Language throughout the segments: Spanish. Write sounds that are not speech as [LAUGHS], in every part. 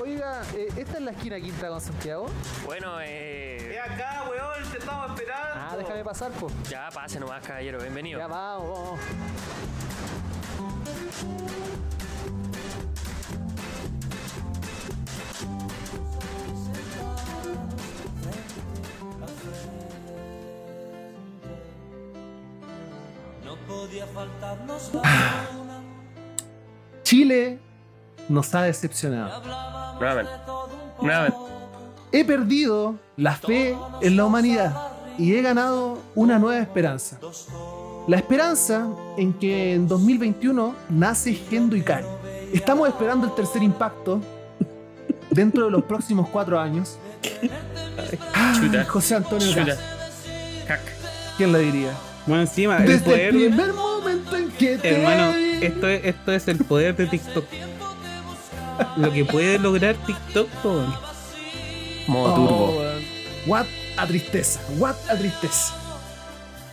Oiga, eh, ¿esta es la esquina quinta con Santiago? Bueno, eh. Es acá, weón, te estamos esperando. Ah, déjame pasar, pues. Ya pase nomás, caballero, bienvenido. Ya vamos, vamos. No podía faltarnos Ah. Chile nos ha decepcionado. Nuevamente. Nuevamente. He perdido la fe en la humanidad y he ganado una nueva esperanza. La esperanza en que en 2021 nace Gendo Ikari. Estamos esperando el tercer impacto [LAUGHS] dentro de los próximos cuatro años. Chuta. José Antonio. ¿Quién lo diría? Bueno, encima, el Desde el poder. primer momento en que te Hermano, vi. esto es, esto es el poder de TikTok. Lo que puede lograr TikTok, po, weón. Modo Oh, turbo. What a tristeza, what a tristeza.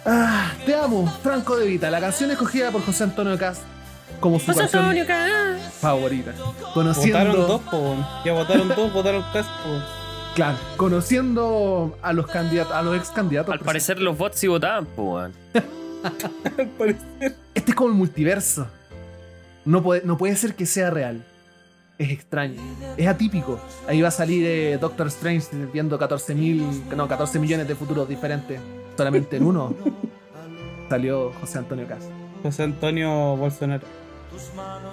Ah, te amo, Franco de Vita, la canción escogida por José Antonio Cast como su canción favorita. Conociendo, Votaron dos, po. Ya votaron dos, votaron casi, po. claro, conociendo a los candidatos, a los ex candidatos. Al parecer los bots sí votaban, weón. [LAUGHS] Al parecer. Este es como el multiverso. No puede, no puede ser que sea real. Es extraño. Es atípico. Ahí va a salir eh, Doctor Strange viendo 14 mil, no, 14 millones de futuros diferentes. Solamente en uno [LAUGHS] salió José Antonio Cast. José Antonio Bolsonaro.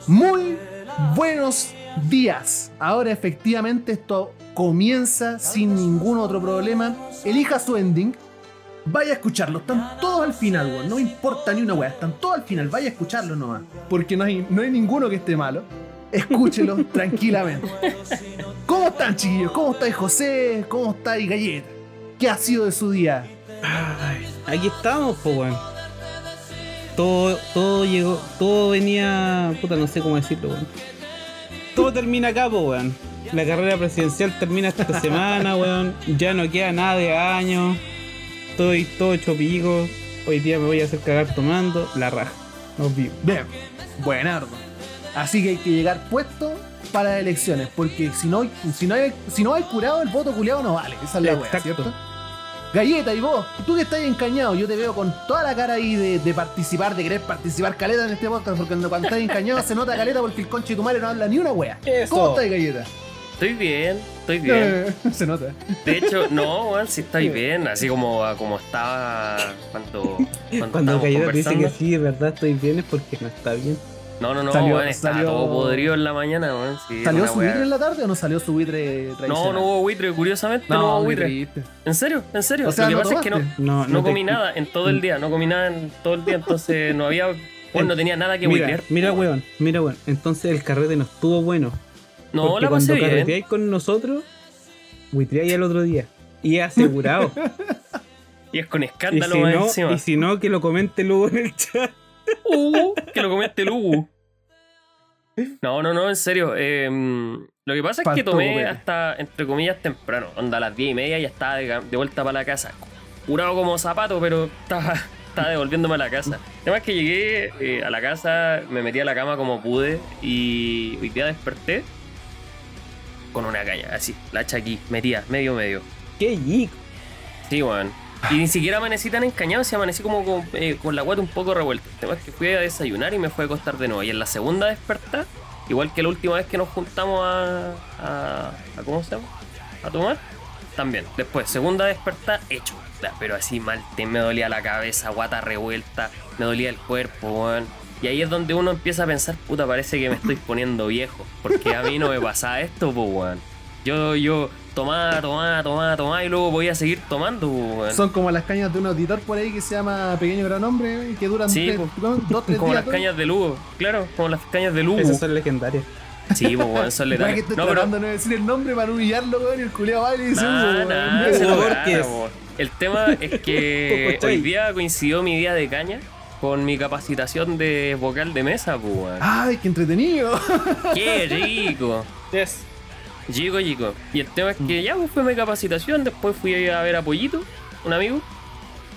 Muy buenos días. Ahora efectivamente esto comienza sin ningún otro problema. Elija su ending. Vaya a escucharlo. Están todos al final, weón. No importa ni una weá. Están todos al final. Vaya a escucharlo nomás. Porque no hay, no hay ninguno que esté malo. Escúchelo tranquilamente. ¿Cómo están, chiquillos? ¿Cómo estáis, José? ¿Cómo estáis, Galleta? ¿Qué ha sido de su día? Ay, aquí estamos, po, weón. Todo, todo llegó, todo venía. Puta, no sé cómo decirlo, weón. Todo termina acá, po, weón. La carrera presidencial termina esta [LAUGHS] semana, weón. Ya no queda nada de año. Estoy todo hecho pico. Hoy día me voy a hacer cagar tomando. La raja. Nos vimos. Bien, buenardo. Así que hay que llegar puesto para las elecciones, porque si no, si no, hay, si no hay curado, el voto culiado no vale. Esa es la wea. ¿cierto? Galleta, y vos, tú que estás encañado, yo te veo con toda la cara ahí de, de participar, de querer participar caleta en este podcast, porque cuando cuando estás encañado se nota caleta porque el conche de tu madre no habla ni una wea. Eso. ¿Cómo estás, Galleta? Estoy bien, estoy bien. [LAUGHS] Se nota. De hecho, no, weón, sí estoy [LAUGHS] bien. Así como, como estaba cuando, cuando, Cuando Cayero dice que sí, de verdad estoy bien, es porque no está bien. No, no, no, Salió- weón, estaba salió- todo podrido en la mañana, weón. Sí, ¿Salió su buitre en la tarde o no salió su buitre tradicional? No, no hubo buitre, curiosamente no, hubo muy buitre. ¿En serio? ¿En serio? O sea, Lo que ¿no pasa es que no? No, no te- comí nada en todo el día, no comí nada en todo el día, entonces [LAUGHS] no había, bueno, no tenía nada que Mira, buitrear. mira, weón, mira, weón. Entonces el carrete no estuvo bueno. No, porque la pasé cuando bien. carreteáis con nosotros, buitreáis el otro día. Y es asegurado. [LAUGHS] Y es con y, escándalo si más no, encima. y si no, que lo comente luego en el chat. Uh, que lo comiste el Hugo. No, no, no, en serio. eh, lo que pasa es que tomé hasta, entre comillas, temprano. Onda a las 10 y media ya estaba de, de vuelta para la casa. Curado como zapato, pero estaba, [LAUGHS] estaba devolviéndome a la casa. Además que llegué eh, a la casa, me metí a la cama como pude y hoy día desperté con una caña, así, la hacha aquí, metía, medio, medio. Qué yico. Sí, weón. Y ni siquiera amanecí tan encañado, si amanecí como con, eh, con la guata un poco revuelta. El tema es que fui a desayunar y me fui a acostar de nuevo. Y en la segunda despertar, igual que la última vez que nos juntamos a. a, a- ¿Cómo se llama? A tomar. También. Después, segunda despertar, hecho. Pero así mal, me dolía la cabeza, guata revuelta, me dolía el cuerpo, weón. Y ahí es donde uno empieza a pensar, puta, parece que me estoy poniendo viejo. Porque a mí no me pasaba esto, pues, weón. Yo, yo tomaba, tomaba, tomaba, tomaba y luego podía seguir tomando, pues, weón. Son como las cañas de un auditor por ahí que se llama Pequeño Gran Hombre y que duran Sí, tres- pues, dos, tres Como días. las cañas de Lugo, claro, como las cañas de Lugo. Esas son legendarias. Sí, pues, weón, son [LAUGHS] Weón, que letales. estoy No, pero. tratando de decir el nombre para humillarlo, weón, y el culiao baila y dice, Nah, "Uh, nah, weón". se lo Hugo gana, Borges. po. El tema [LAUGHS] es que hoy día coincidió mi día de caña con mi capacitación de vocal de mesa, pues, weón. ¡Ay, qué entretenido! ¡Qué rico! Yes. Chico, chico. Y el tema es que ya pues, fue mi capacitación, después fui a ver a Pollito, un amigo,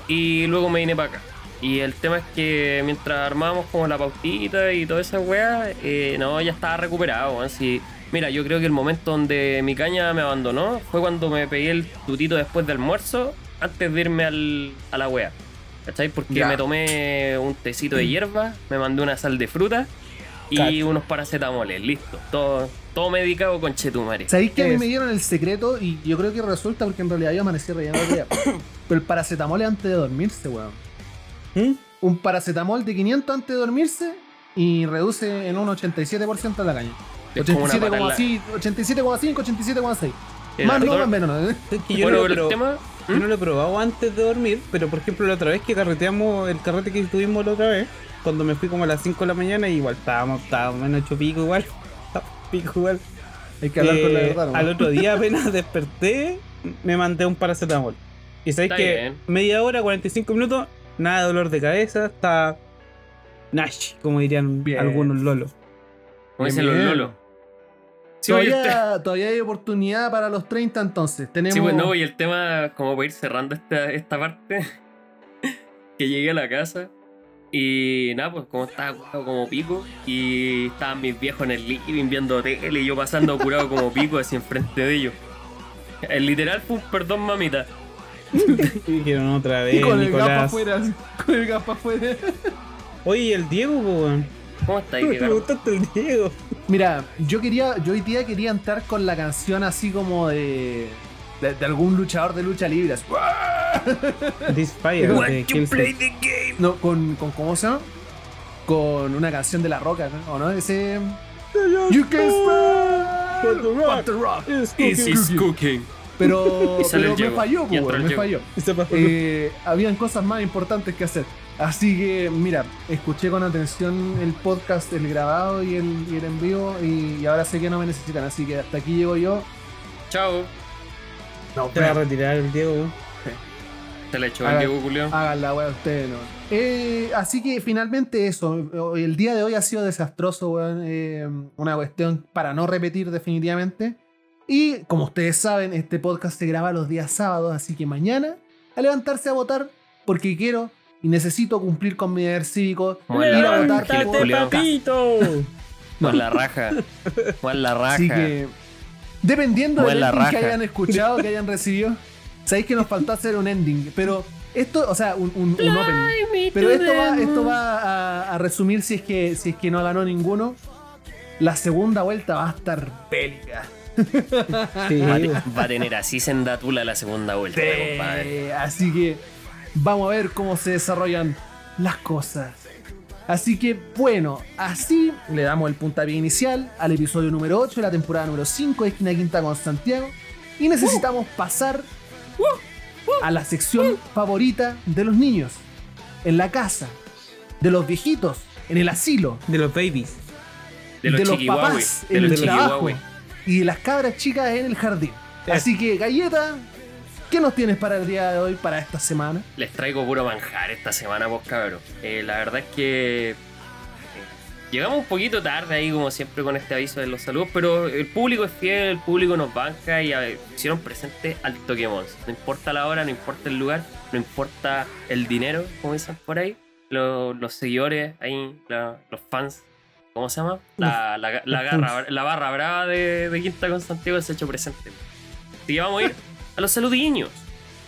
y luego me vine para acá. Y el tema es que mientras armábamos como la pautita y toda esa weá, eh, no, ya estaba recuperado. Si Mira, yo creo que el momento donde mi caña me abandonó fue cuando me pegué el tutito después del almuerzo, antes de irme al, a la wea. ¿Cachai? Porque Ya. me tomé un tecito de hierba, me mandé una sal de fruta y Cacho. unos paracetamoles, listo. Todo, todo medicado con chetumare. ¿Sabéis que a mí Es. me dieron el secreto? Y yo creo que resulta porque en realidad yo amanecí relleno el día. [COUGHS] Pero el paracetamol es antes de dormirse, weón. ¿Mm? Un paracetamol de 500 antes de dormirse y reduce en un 87% la caña. Es como una pata en la- 87,5, 87,5, 87,6. El Más no, más menos. que yo, Bueno, no pero el he tema. probado- yo no lo he probado antes de dormir, pero por ejemplo la otra vez que carreteamos, el carrete que tuvimos la otra vez, cuando me fui como a las 5 de la mañana, igual estábamos, estábamos menos hecho pico igual. Pico igual. Hay que hablar con la Eh, verdad. ¿no? Al otro día [LAUGHS] apenas desperté, me mandé un paracetamol. Y sabéis que bien. media hora, 45 minutos, nada de dolor de cabeza, está Nash, como dirían Bien. algunos lolos. Como dicen los lolos. Sí, todavía, todavía hay oportunidad para los 30 entonces. Tenemos... Sí, pues no, y el tema, como para ir cerrando esta, esta parte, [LAUGHS] que llegué a la casa y nada, pues como estaba curado como pico y estaban mis viejos en el living viendo tele y yo pasando curado como pico así enfrente de ellos. El literal fue un perdón, mamita. [LAUGHS] Y dijeron otra vez, y con el Nicolás. afuera. Con el gapa afuera. Oye, ¿y el Diego, po, weón? ¿Cómo está ahí, [LAUGHS] Me preguntaste el Diego. Mira, yo quería, yo hoy día quería entrar con la canción así como de, de, de algún luchador de lucha libre. así. This Fire What de Killswitch. the game? No, con, con ¿cómo se llama? Con una canción de La Roca, ¿no? ¿O no? Ese... You can smell What the rock what the rock is cooking. Is cooking. Pero, [LAUGHS] me falló, Y pues, me falló. Eh, habían cosas más importantes que hacer. Así que, mira, escuché con atención el podcast, el grabado y el, y el en vivo, y, y ahora sé que no me necesitan. Así que hasta aquí llego yo. Chao. No, Te va a retirar el Diego, weón. Se le echó el Diego Julio. Hagan la wea ustedes, no. Eh, así que finalmente eso. El día de hoy ha sido desastroso, weón. Eh, una cuestión para no repetir definitivamente. Y como ustedes saben, este podcast se graba los días sábados, así que mañana a levantarse a votar porque quiero y necesito cumplir con mi deber cívico. Ir a votar por papito! Juan la raja. Juan la [LAUGHS] raja. Así que, dependiendo del ending que hayan escuchado, que hayan recibido, sabéis que nos faltó hacer un ending. Pero esto, o sea, un, un, un opening. Pero esto va, esto va a, a resumir si es que si es que no ganó ninguno. La segunda vuelta va a estar bélica. [LAUGHS] Sí, Va, a va tener así sendatula la segunda vuelta, compadre. Así que vamos a ver cómo se desarrollan las cosas. Así que bueno, así le damos el puntapié inicial al episodio número 8 de la temporada número 5 de Esquina Quinta con Santiago. Y necesitamos pasar a la sección favorita de los niños. En la casa. De los viejitos. En el asilo. De los babies. De los, de los chiquihuahuis, papás De en los el trabajo y de las cabras chicas en el jardín. Sí. Así que, Galleta, ¿qué nos tienes para el día de hoy, para esta semana? Les traigo puro manjar esta semana, pues cabrón. Eh, la verdad es que eh, llegamos un poquito tarde ahí, como siempre, con este aviso de los saludos, pero el público es fiel, el público nos banca y hicieron presente al Toquemon. No importa la hora, no importa el lugar, no importa el dinero, como dicen por ahí. Lo- los seguidores ahí, la- los fans, ¿cómo se llama? La, la, la garra- la barra brava de, de Quinta con Santiago se ha hecho presente. Así que vamos a ir a los saludiños.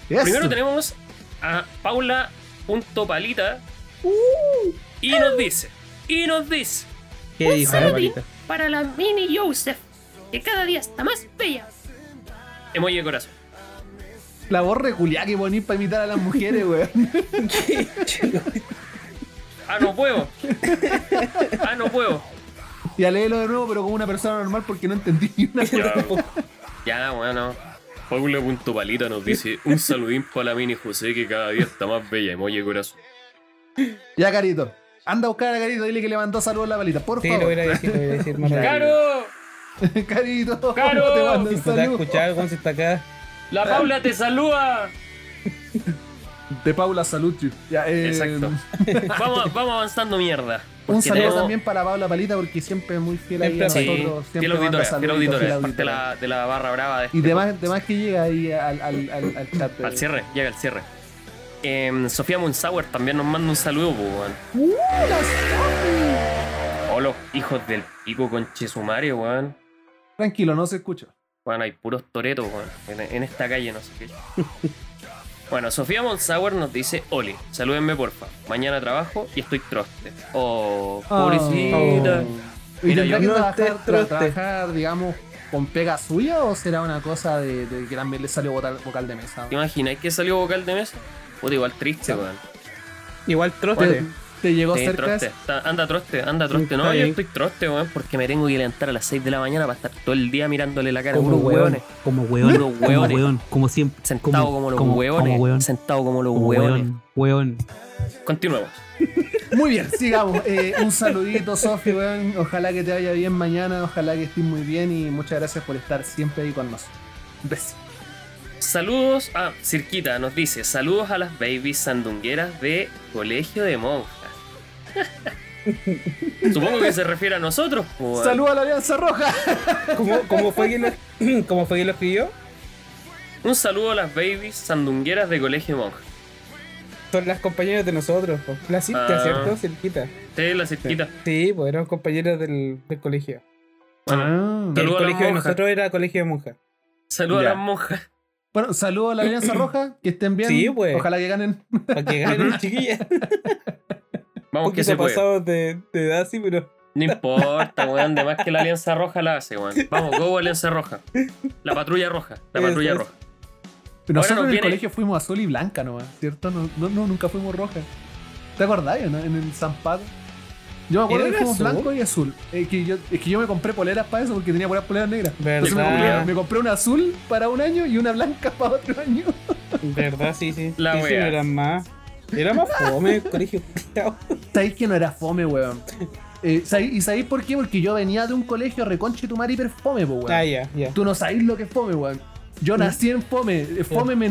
Primero tenemos a Paula.palita y nos dice, y nos dice, ¿Qué dijo palita? para la mini Joseph, que cada día está más bella. emoji de corazón. La voz reculia que ponís para imitar a las mujeres, weón. [LAUGHS] Ah, no puedo. Ah, no puedo. ya léelo de nuevo, pero como una persona normal porque no entendí ni una Ya, cosa. ya bueno. Paula.palita nos dice, un saludín para la mini José que cada día está más bella, emoji de corazón. Ya, Carito. Anda a buscar a Carito, dile que le mandó saludos a la palita, por Sí, lo favor. voy a decir, lo voy a decir más. [LAUGHS] ¡Caro! Carito, Caro. te mando Si un te va a saludo. escuchar, Juan, si está acá. La Paula te saluda. [LAUGHS] De Paula Salucci. Ya, eh, Exacto. [LAUGHS] Vamos, vamos avanzando mierda. Un saludo tenemos- también para Paula Palita porque siempre es muy fiel ahí a Sí, nosotros. fiel Siempre manda auditora, fiel saluditos, auditora, fiel es parte de auditora. la, de la barra brava de este Y demás, demás que llega ahí al, al, al, al chat. Al cierre, llega al cierre. Em, Sofía Monsauer también nos manda un saludo, weón. ¡Uh, la Sofi! Los hijos del pico con Chesumario, weón. Tranquilo, no se escucha. Bueno, hay puros toretos, weón. En, en esta calle no sé qué. [LAUGHS] Bueno, Sofía Monsauer nos dice, Oli, salúdenme porfa. Mañana trabajo y estoy troste. Oh, pobrecita. ¿Y Mira, tendrá yo que no trabajar, digamos, con pega suya o será una cosa de, de que también le salió vocal, vocal de mesa? ¿Te imaginas que salió vocal de mesa? Puta, igual triste, weón. Igual troste. ¿Te, te llegó Sí, cerca? troste. Está- anda troste, anda troste. No, yo estoy troste, weón, porque me tengo que levantar a las 6 de la mañana para estar todo el día mirándole la cara a como puros hueón, hueones. como hueón, Puros como hueones. hueón, como siempre, Sentado como, los hueones. como hueón, Sentado como los como hueones. hueón. Continuemos. [LAUGHS] Muy bien, sigamos. Eh, un saludito, Sofi, weón. Ojalá que te vaya bien mañana, ojalá que estés muy bien y muchas gracias por estar siempre ahí con nosotros. Besos. Saludos a Cirquita, nos dice, saludos a las babies sandungueras de Colegio de Monjas. [LAUGHS] Supongo que se refiere a nosotros, pues. Saludos a la Alianza Roja. [LAUGHS] ¿Cómo, cómo fue que lo, [CLEARS THROAT] cómo fue que lo escribió? Un saludo a las babies sandungueras de Colegio de Monjas. Son las compañeras de nosotros, po. la Cintia, Ah. ¿cierto? Cerquita. Sí, la Cirquita. Sí, pues eran compañeras del, del colegio. Bueno, Ah. El colegio de nosotros era colegio de monjas. saludo a las monjas. Bueno, saludos a la Alianza [CLEARS THROAT] Roja, que estén bien. Sí, pues. Ojalá que ganen. Para que ganen, [LAUGHS] chiquillas. Vamos que se pasado de, de edad, sí, pero. No importa, weón, de más que la Alianza Roja la hace, weón. [LAUGHS] Vamos, go Alianza Roja. La patrulla roja, la patrulla es. roja. Nosotros nos en el viene- colegio fuimos azul y blanca nomás, ¿cierto? No, no, no, nunca fuimos roja. ¿Te acordás, no? En el Zampado. Yo me acuerdo ¿Era que fuimos azul? blanco y azul. Es que, yo, es que yo me compré poleras para eso porque tenía puras poleras negras. Entonces me ¿Verdad? compré, me compré una azul para un año y una blanca [LAUGHS] para otro año. ¿Verdad? Sí, sí. La sí, sí, eran más. Era más fome el colegio. [LAUGHS] ¿Sabéis que no era fome, weón? Eh, ¿sabéis- ¿Y sabéis por qué? Porque yo venía de un colegio reconche tu madre hiper fome, po, weón. ah, ya, ya. Tú no sabéis lo que es fome, weón. Yo nací en fome. El fome me,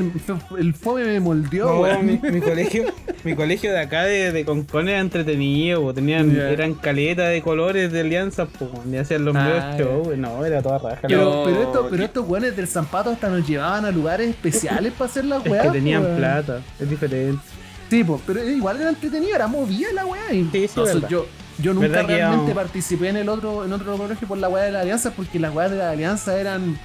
el fome me moldeó, No, weón. mi, mi colegio, mi colegio de acá de, de Concón era entretenido, po. tenían, eran caletas de colores de alianzas, po, y hacían los Ah, medios ya. show, no, era toda raja. la Pero, Yo- pero, esto, pero estos weones del Zampato hasta nos llevaban a lugares especiales para hacer las Es weas. que tenían weón. plata, es diferente. Sí, pero igual era entretenido, era movida la wea. Y Sí, sí, entonces yo, yo nunca que realmente participé en el otro, en otro colegio por la wea de la alianza, porque las weas de la alianza eran.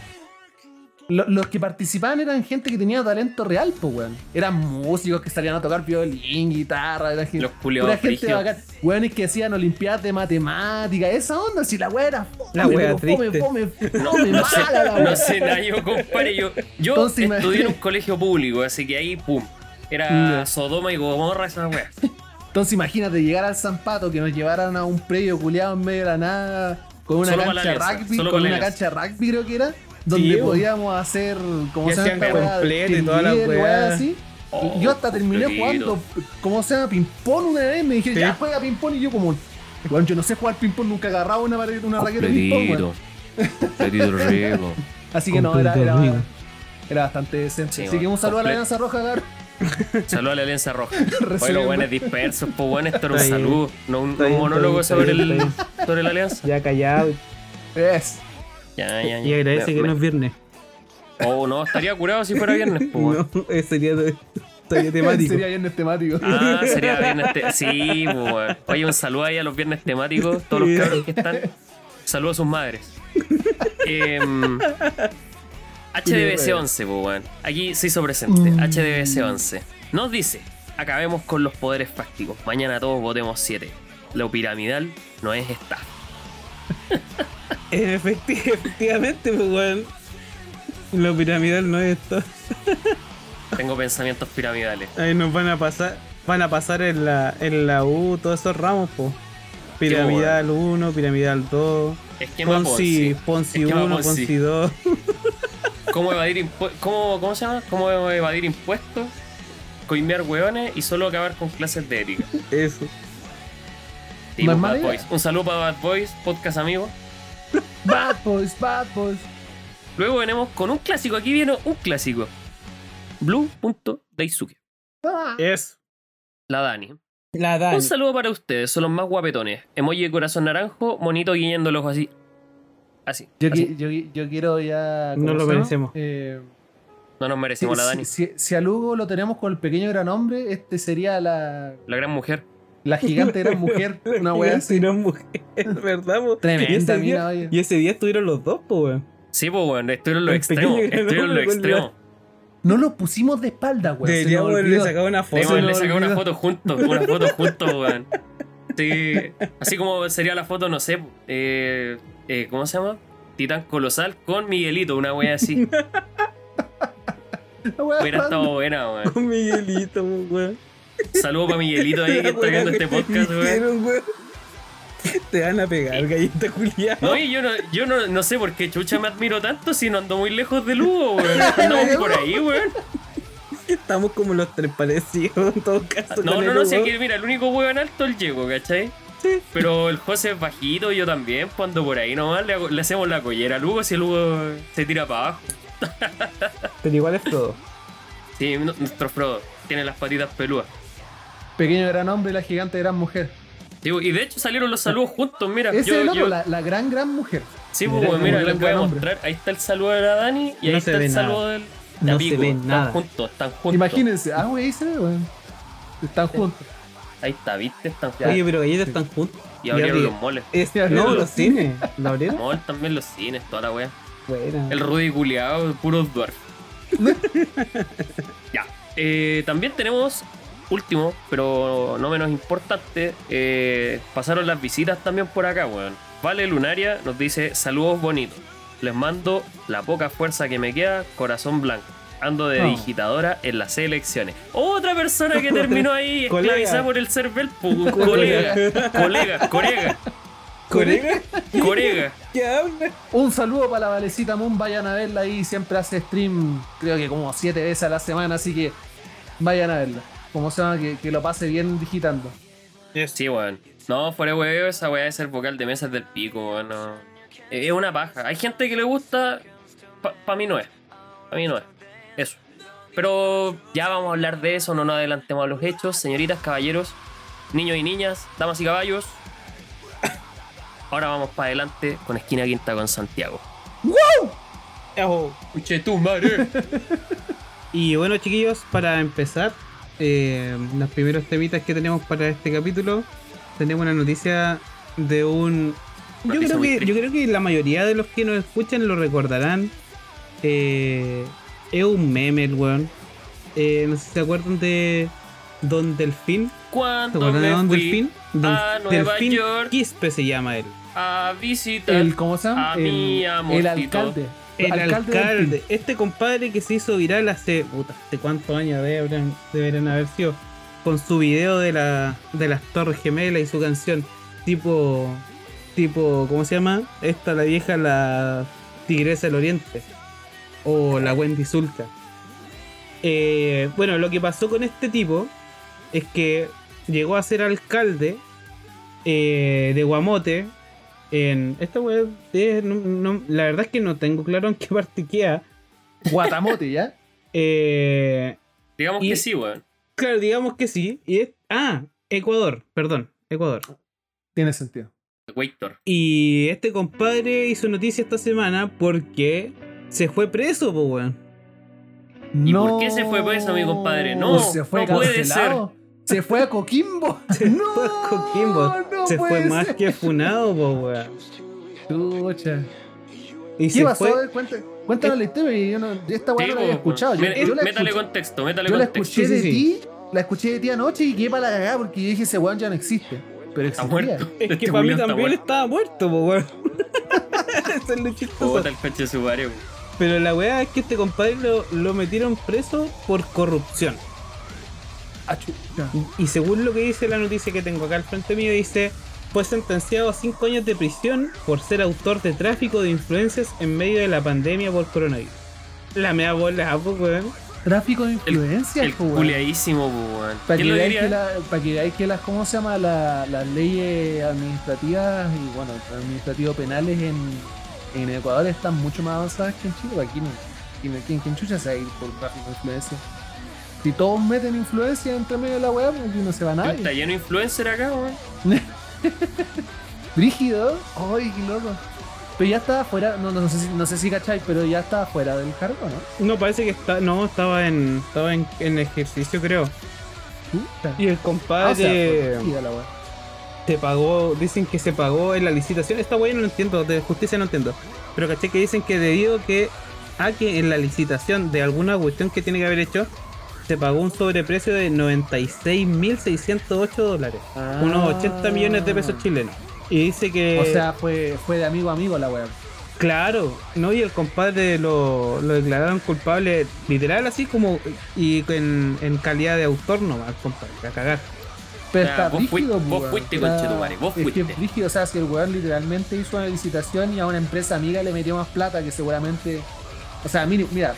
lo- los que participaban eran gente que tenía talento real, pues, weón. Eran músicos que salían a tocar violín, guitarra, era gente, Los pura gente bacán. Weones que hacían olimpiadas de matemática, esa onda, si la wea era fome, La wea fome, fome, [LAUGHS] fome, No sé, mala la no wea. sé nada, yo compadre, yo, yo Entonces, estudié en un colegio público, así que ahí, pum, era. Sodoma y Gomorra esa wea. [LAUGHS] Entonces imagínate llegar al Zampato, que nos llevaran a un predio culiado en medio de la nada, con una Solo cancha de alianza, rugby, solo con la una alianza. cancha rugby creo que era, donde podíamos hacer, como se llama weá? completo y toda la Líder, weá. weá así. Oh, yo hasta terminé jugando, como se llama, ping-pong una vez, me dijeron, Sí. ya juega ping-pong, y yo como, bueno, yo no sé jugar ping-pong, nunca agarraba una, pared- una raqueta de ping-pong. [LAUGHS] Así que no, era, era, Completito, era bastante decente. Sí, Así que un saludo a la Alianza Roja, cabrón. Saludos a la Alianza Roja. [LAUGHS] Oye, los buenos dispersos, pues bueno, esto era un saludo, no un, monólogo sobre, bien, el, sobre la Alianza. Ya callado. Es. Ya, ya, ya. Y agradece Me- que me- no es viernes. Oh, no, estaría curado si fuera viernes, pues. bueno. [LAUGHS] No, eh, sería, sería temático. Sería viernes temático. Ah, sería viernes te- Sí, pues, bueno. Oye, un saludo ahí a los viernes temáticos, todos los cabros que están. Saludos a sus madres. [LAUGHS] Em, HDBC11, pues, bueno. Aquí se hizo presente. Mm. HDBC11. Nos dice: Acabemos con los poderes fácticos. Mañana todos votemos 7. Lo piramidal no es estafa. Efecti- [LAUGHS] efectivamente, pues, weón. Lo piramidal no es esto. [LAUGHS] Tengo pensamientos piramidales. Ahí nos van a pasar, van a pasar en la, en la U todos esos ramos, pues. Piramidal 1, piramidal 2, Esquema Ponzi, Ponzi. Ponzi Esquema 1, Ponzi. Ponzi 2. ¿Cómo evadir impuestos? ¿Cómo, ¿Cómo se llama? ¿Cómo evadir impuestos? Coimear hueones y solo acabar con clases de ética. Eso. Es pues, Bad idea. Boys. Un saludo para Bad Boys, podcast amigo. Bad boys, bad boys. Luego venimos con un clásico. Aquí viene un clásico. Blue.daisuke. Ah. Es. La Dani. La Dani. Un saludo para ustedes, son los más guapetones. Emoji de corazón naranjo, monito guiñando el ojo así. Así. Yo, así. qui- yo, qui- yo quiero ya. No ¿cómo lo merecemos. Eh, No nos si, merecimos la Dani. si- si- si a Lugo lo tenemos con el pequeño gran hombre, este sería la, La gran mujer. La gigante era [LAUGHS] mujer. Una wea así. Era mujer, [LAUGHS] ¿verdad, po? Tremenda y ese, mina, día, oye. y ese día estuvieron los dos, po, weón. Sí, pues, weón, estuvieron los extremos. Estuvieron los extremos. No lo pusimos de espalda, weón. se nos Deberíamos haberle sacado una foto. Me haberle sacado una foto juntos, una foto juntos, weón. Sí, así como sería la foto, no sé, eh, eh, ¿cómo se llama? Titán Colosal con Miguelito, una wea así. [LAUGHS] Hubiera estado buena, weón. Con Miguelito, weón. Saludos para Miguelito ahí que está viendo este podcast, weón. Te van a pegar, gallita Julián. No, y yo no, yo no, no sé por qué chucha me admiro tanto si no ando muy lejos de Lugo, weón. [LAUGHS] Andamos por ahí, weón. Estamos como los tres parecidos en todo caso. No, no, no, si aquí, mira, el único weón alto es el Diego, ¿cachai? Pero el José es bajito, yo también, pues ando por ahí nomás, le, hago- le hacemos la collera a Lugo si el Lugo se tira para abajo. [LAUGHS] Pero igual es todo. Sí, nuestro Frodo tiene las patitas peludas. Pequeño gran hombre y la gigante gran mujer. Y de hecho salieron los saludos juntos, mira. Ese yo, loco, yo- la, la gran gran mujer. sí, pues, Mira, les voy a hombre. mostrar. Ahí está el saludo de la Dani y ahí está el saludo nada. del. de No se ve están nada. juntos, están juntos. Imagínense. Ah, wey, ahí se ve, weón. Están juntos. Ahí está, ¿viste? Están juntos. Oye, pero ellos están juntos. Y abrieron los moles. No, los los cines. ¿La abrieron? Mall también los cines, toda la wea. Buena. El Rudy culiado, puro dwarf. [LAUGHS] ya. Eh, también tenemos, último, pero no menos importante, eh, pasaron las visitas también por acá, weón. Vale Lunaria nos dice saludos bonitos. Les mando la poca fuerza que me queda, corazón blanco. Ando de digitadora en las elecciones. Otra persona que terminó ahí [LAUGHS] esclavizada por el Cervel, colega, colega, colega, [LAUGHS] ¿Corega? colega. ¿Qué habla? Un saludo para la Valecita Moon, vayan a verla ahí, siempre hace stream, creo que como siete veces a la semana, así que vayan a verla. Como se llama, que, que lo pase bien digitando. Sí, weón. No, fuera de huevo, esa weá de ser vocal de mesas del pico, weón. no. Es una paja. Hay gente que le gusta. Para pa mí no es. Para mí no es. Eso. Pero ya vamos a hablar de eso, no nos adelantemos a los hechos. Señoritas, caballeros, niños y niñas, damas y caballos. Ahora vamos para adelante con esquina quinta con Santiago. Escuche tu madre. [LAUGHS] Y bueno, chiquillos, para empezar, eh, los primeros temitas que tenemos para este capítulo, tenemos una noticia de un. Yo creo, que, yo creo que la mayoría de los que nos escuchan lo recordarán. Eh, es un meme, el weón. Eh, no sé si se acuerdan de Don Delfín. ¿Se Cuando acuerdan de Don fui Delfín? Don a Nueva Delfín York Quispe se llama él. a visitar El, ¿Cómo se llama? a el, mi el amorcito. alcalde. El alcalde, este compadre que se hizo viral hace, puta, hace cuántos años deberían, deberían haber sido, con su video de, la, de las Torres Gemelas y su canción, tipo, tipo, ¿cómo se llama? Esta, la vieja, la Tigresa del Oriente, o la Wendy Zulka. Eh, bueno, lo que pasó con este tipo es que llegó a ser alcalde eh, de Guamote, en esta web, no- no- la verdad es que no tengo claro en qué parte queda. Guatamote, ¿ya? [LAUGHS] Eh, Digamos Y- que sí, weón. claro, digamos que sí. Y es, ah, Ecuador, perdón, Ecuador. Tiene sentido. Weitor. Y este compadre hizo noticia esta semana porque se fue preso, pues, weón. ¿Y por qué se fue preso, mi compadre? No, se fue no puede cancelado. Se fue a Coquimbo. [LAUGHS] Se no, fue a Coquimbo. no se fue más ser. que funado, pues, weón. Chucha. Y ¿Qué se pasó? fue. Cuéntanos la historia. y Yo, no, esta weá Sí, no la había po, escuchado. Yo, yo la métale escuché, contexto, métale yo la contexto. escuché Sí, de sí, ti. La escuché de ti anoche y quedé para la cagada porque yo dije ese weón ya no existe. Pero Está existía. muerto. Es que Este para mí está también muerto. estaba muerto, pues, weón. [LAUGHS] Eso es lo chistoso. Puta el coche de su barrio. Pero la weá es que este compadre lo, lo metieron preso por corrupción. Y según lo que dice la noticia que tengo acá al frente mío, dice, fue sentenciado a 5 años de prisión por ser autor de tráfico de influencias en medio de la pandemia por coronavirus. La mea bola, weón. Tráfico de El, influencias, el weón. culiadísimo, weón. Para que, ¿Quién lo veáis que, diría? la, para que veáis que las, ¿cómo se llama? La- las leyes administrativas y, bueno, administrativos penales en, en Ecuador están mucho más avanzadas que en Chile. Aquí no. Aquí no- ¿Quién, quién chucha se va a ir por tráfico de influencia? Si todos meten influencia entre medio de la web, aquí no se va Está nadie. lleno de influencer acá, weón. [LAUGHS] Brígido. Ay, qué loco. Pero ya estaba fuera, no, no, sé, si, no sé si cacháis, pero ya estaba fuera del cargo, ¿no? No, parece que está, no, estaba en, estaba en, en ejercicio, creo. Puta. Y el Ah, o sea, se pagó, dicen que se pagó en la licitación. Esta weá no lo entiendo, de justicia no entiendo. Pero caché que dicen que debido que a que en la licitación de alguna cuestión que tiene que haber hecho, se pagó un sobreprecio de 96.608 dólares. Ah. Unos 80 millones de pesos chilenos. Y dice que... O sea, fue, fue de amigo a amigo la weá. Claro, ¿no? Y el compadre lo, lo declararon culpable literal así como y en, en calidad de autor nomás, compadre, a cagar. Pero está vos rígido, fuiste- vos fuiste, Era- conchetumare, vos es que fuiste. es rígido, o sea, si el weón literalmente hizo una licitación y a una empresa amiga le metió más plata que seguramente. O sea, mira, mira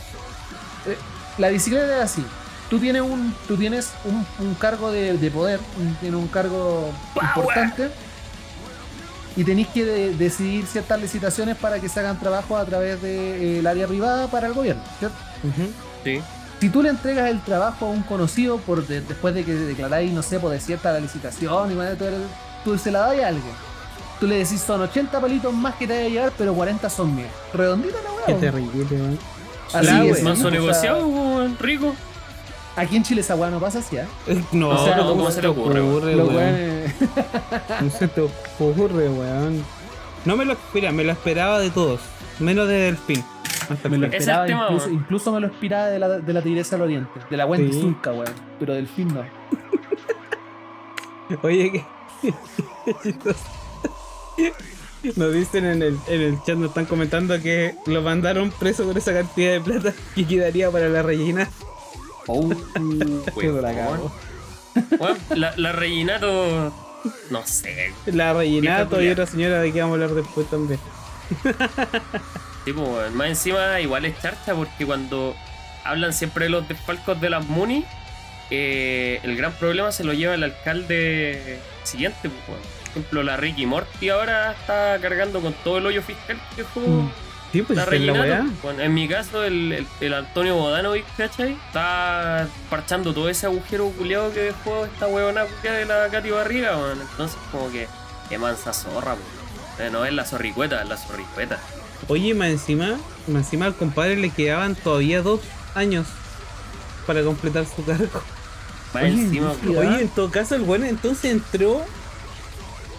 eh, la bicicleta es así. Tú tienes un, tú tienes un, un cargo de, de poder, un- tienes un cargo importante y tenéis que de- decidir ciertas licitaciones para que se hagan trabajos a través del área privada para el gobierno. ¿cierto? Sí. Si tú le entregas el trabajo a un conocido por de- después de que declaráis, no sé, por desierta la licitación y bueno, tú, tú se la das a alguien. Tú le decís son 80 palitos más que te vaya a llevar, pero 40 son míos. Redondita la Qué weá. terrible, weón. Así es. Manso negociado, weón, rico. Aquí en Chile esa weá no pasa así, ¿eh? No, O sea, no, ¿cómo se le ocurre, weón? No se te ocurre, weón. No me lo mira, me lo esperaba de todos, menos de Delfín. Hasta Me lo esperaba, tema, incluso, me lo esperaba de la, de la Tigresa del Oriente, de la Wendy Sí. Zulka, weón. Pero del fin no. [LAUGHS] Oye, que. [LAUGHS] Nos dicen en el, en el chat, nos están comentando que lo mandaron preso por esa cantidad de plata que quedaría para la rellena. Oh, [LAUGHS] cago. Weón, la, la rellinato. No sé. La rellenato y otra señora de que vamos a hablar después también. [LAUGHS] Tipo, weón. Más encima, igual es charcha porque cuando hablan siempre de los desfalcos de las Muni, eh, el gran problema se lo lleva el alcalde siguiente. pues. Por ejemplo, la Ricky Morty ahora está cargando con todo el hoyo fiscal que dejó. Mm. Sí, pues La esa es la rellinato. weá. Bueno, en mi caso, el, el, el Antonio Bodanovic, ¿cachai? Está parchando todo ese agujero culiado que dejó esta huevona de la Katy Barriga. Entonces, como que, qué mansa zorra, weón. Eh, No es la zorricueta, es la zorricueta. Oye, más encima, más encima al compadre le quedaban todavía dos años para completar su cargo. Oye, encima. Oye, en todo caso, el weón entonces entró.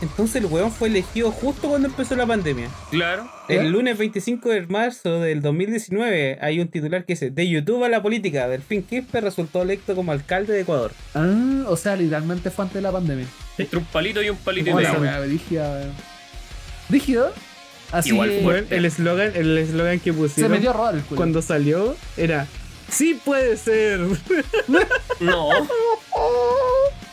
Entonces el weón fue elegido justo cuando empezó la pandemia. Claro. ¿Eh? El lunes 25 de marzo del 2019 hay un titular que dice De YouTube a la política, Delfín Quispe resultó electo como alcalde de Ecuador. Ah, o sea, literalmente fue antes de la pandemia. Entre un palito y un palito y medio. Rígido. Así Igual que fue- Weón, el eslogan el eslogan que se pusieron metió a robar el culo. cuando salió era Sí puede ser. [LAUGHS] No.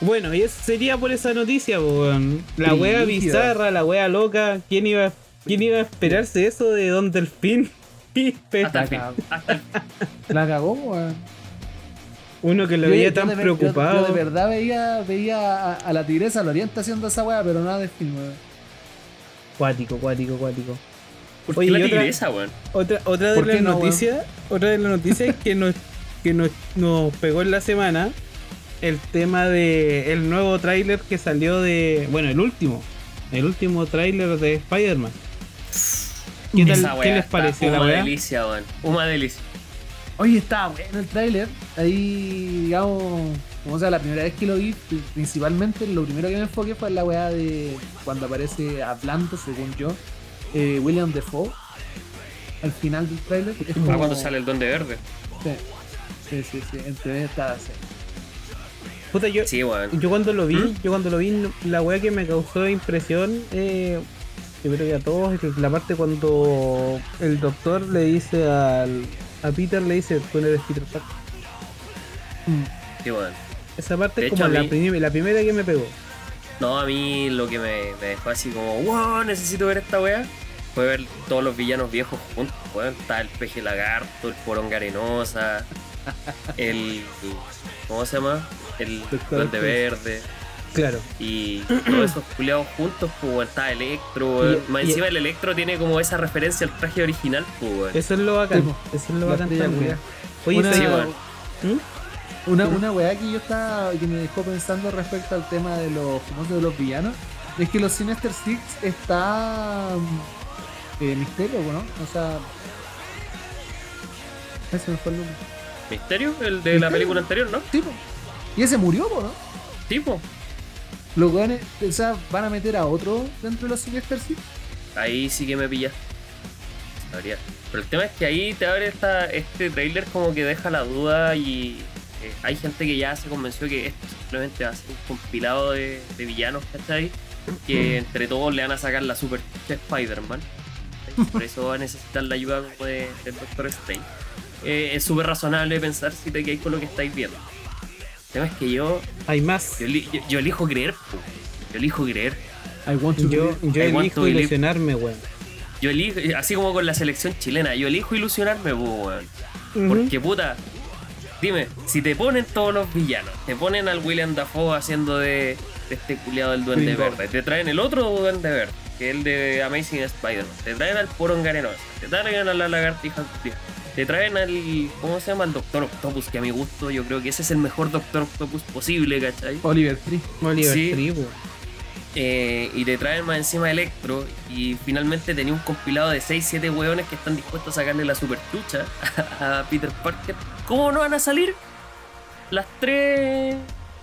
bueno, y eso sería por esa noticia, weón. La wea bizarra, la wea loca. ¿Quién iba, quién iba a esperarse eso de Don Delfín? [LAUGHS] Hasta el fin. cagó. Hasta el fin. La cagó, weón. Uno que lo Yo- veía yo tan de ver- yo- preocupado. Yo, de verdad veía, veía a, a la tigresa al oriente haciendo esa weá, pero nada de film, weón. Cuático, cuático, cuático. ¿Por qué Oye, la y otra- tigresa, weón? Otra, otra de ¿Por qué las no, noticias, otra de las noticias que nos, que nos, nos pegó en la semana, el tema de el nuevo tráiler que salió de, bueno, el último, el último tráiler de Spider-Man. ¿Qué, tal- les pareció la Una delicia, weón. Una delicia. Oye, estaba bueno el tráiler. Ahí, digamos, como sea, la primera vez que lo vi, principalmente lo primero que me enfoqué fue en la weá de cuando aparece hablando, según yo, eh, William Defoe. Al final del tráiler. Ah, como- cuando sale el Duende Verde. Sí, sí, sí, sí. Entre estaba así. Puta, yo, Sí, weón. yo cuando lo vi, ¿Mm? yo cuando lo vi, la weá que me causó impresión, eh, yo creo que a todos, es la parte cuando el doctor le dice al, a Peter, le dice, tú no eres Peter Parker. Sí, weón. Esa parte De es como la, mí- prim- la primera que me pegó. No, a mí lo que me, me dejó así como, wow, necesito ver esta weá, fue ver todos los villanos viejos juntos, weón. Está el peje lagarto, el poronga arenosa, el. ¿Cómo se llama? El Doctor duende verde. Claro. Y todos esos [CLEARS THROAT] culiados juntos, pues está Electro. Y- Más y- encima el Electro tiene como esa referencia al traje original, pues. Eso es lo bacán. Sí. Eso es lo bacán también. Oye, Una- ¿sabes- Sí. ¿Mm? Una, una weá que yo estaba, que me dejó pensando respecto al tema de los famosos de los villanos, es que los Sinister Six está mm, eh, misterio, ¿no? O sea, ese me fue el nombre. ¿Misterio? El de la película anterior, ¿no? Sí, po. Y ese murió, ¿no? Tipo, Los weones, o sea, van a meter a otro dentro de los Sylvester ahí sí que me pillaste. Sabría. Pero el tema es que ahí te abre esta, este trailer como que deja la duda y eh, hay gente que ya se convenció que esto simplemente va a ser un compilado de, de villanos, ¿cachai? Que [CLEARS THROAT] entre todos le van a sacar la super Spider-Man. Por eso va a necesitar la ayuda como de, del Doctor Strange. Eh, es súper razonable pensar si te quedáis con lo que estáis viendo. El tema es que yo, Hay más. yo, eli- yo- yo elijo creer, po. yo elijo creer. I want to Yo, I want to elijo ilusionarme, weón. Yo elijo, así como con la selección chilena, yo elijo ilusionarme, weón. Porque puta, dime, si te ponen todos los villanos, te ponen al William Dafoe haciendo de, de este culiado del Duende. Verde, te traen el otro Duende Verde, que es el de Amazing Spider-Man, te traen al Poron Garenosa, te traen a la lagartija culiao, te traen al, ¿cómo se llama? Al Doctor Octopus, que a mi gusto yo creo que ese es el mejor Doctor Octopus posible, ¿cachai? Oliver Tree. Oliver Sí. Tree, weón. Eh, y te traen más encima Electro y finalmente tenía un compilado de 6-7 hueones que están dispuestos a sacarle la super chucha a Peter Parker. ¿Cómo no van a salir? Las tres...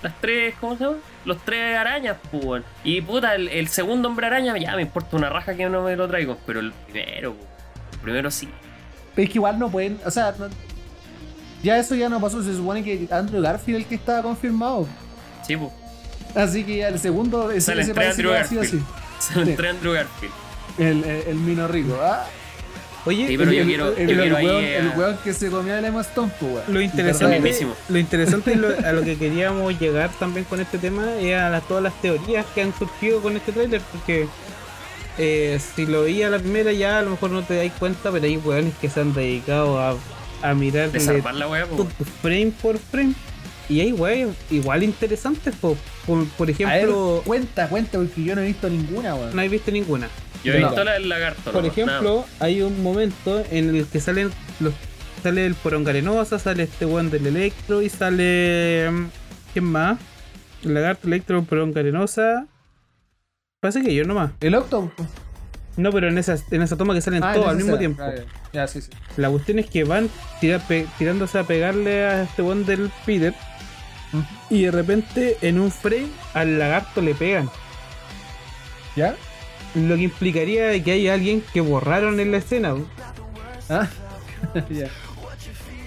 Las tres... ¿Cómo se llama? Los tres arañas, pues. weón. Y puta, el, el segundo hombre araña ya me importa una raja que no me lo traigo, pero el primero, pues, el primero sí. Pero es que igual no pueden, o sea, no- ya eso ya no pasó, se supone que Andrew Garfield es el que estaba confirmado. Sí, pues. Así que ya el segundo, ese, Sale ese entre parece que Andrew Garfield. así. [LAUGHS] Se lo Sí. entré a Andrew Garfield. El, el, el Mino Rico. Ah, Oye, Sí, pero el, yo quiero- el, yo el quiero ahí, weón, el weón que se comió el Emma Stone, pues, weón. lo interesante, Lo interesante y lo- a lo que queríamos llegar también con este tema es a las- todas las teorías que han surgido con este tráiler, porque eh, si lo veía la primera ya a lo mejor no te dais cuenta, pero hay weones que se han dedicado a, todo frame por frame. Y hay weones igual interesantes, po. por, por A ver, ejemplo, cuenta, cuenta, porque yo no he visto ninguna, weón. no he visto ninguna. Yo he No. visto la del lagarto. Por nada ejemplo, hay un momento en el que salen los sale el Porongarenosa, sale este weón del Electro y sale mm, ¿quién más? El lagarto Electro, Porongarenosa. Parece que yo nomás. El Octopus. No, pero en esa, en esa toma que salen Ah, todos al mismo será. tiempo. Ah, ya, ya, sí, sí. La cuestión es que van tira- pe- tirándose a pegarle a este weón del Peter. Y de repente en un frame al lagarto le pegan. ¿Ya? Lo que implicaría que hay alguien que borraron en la escena. Ah, [LAUGHS] ya.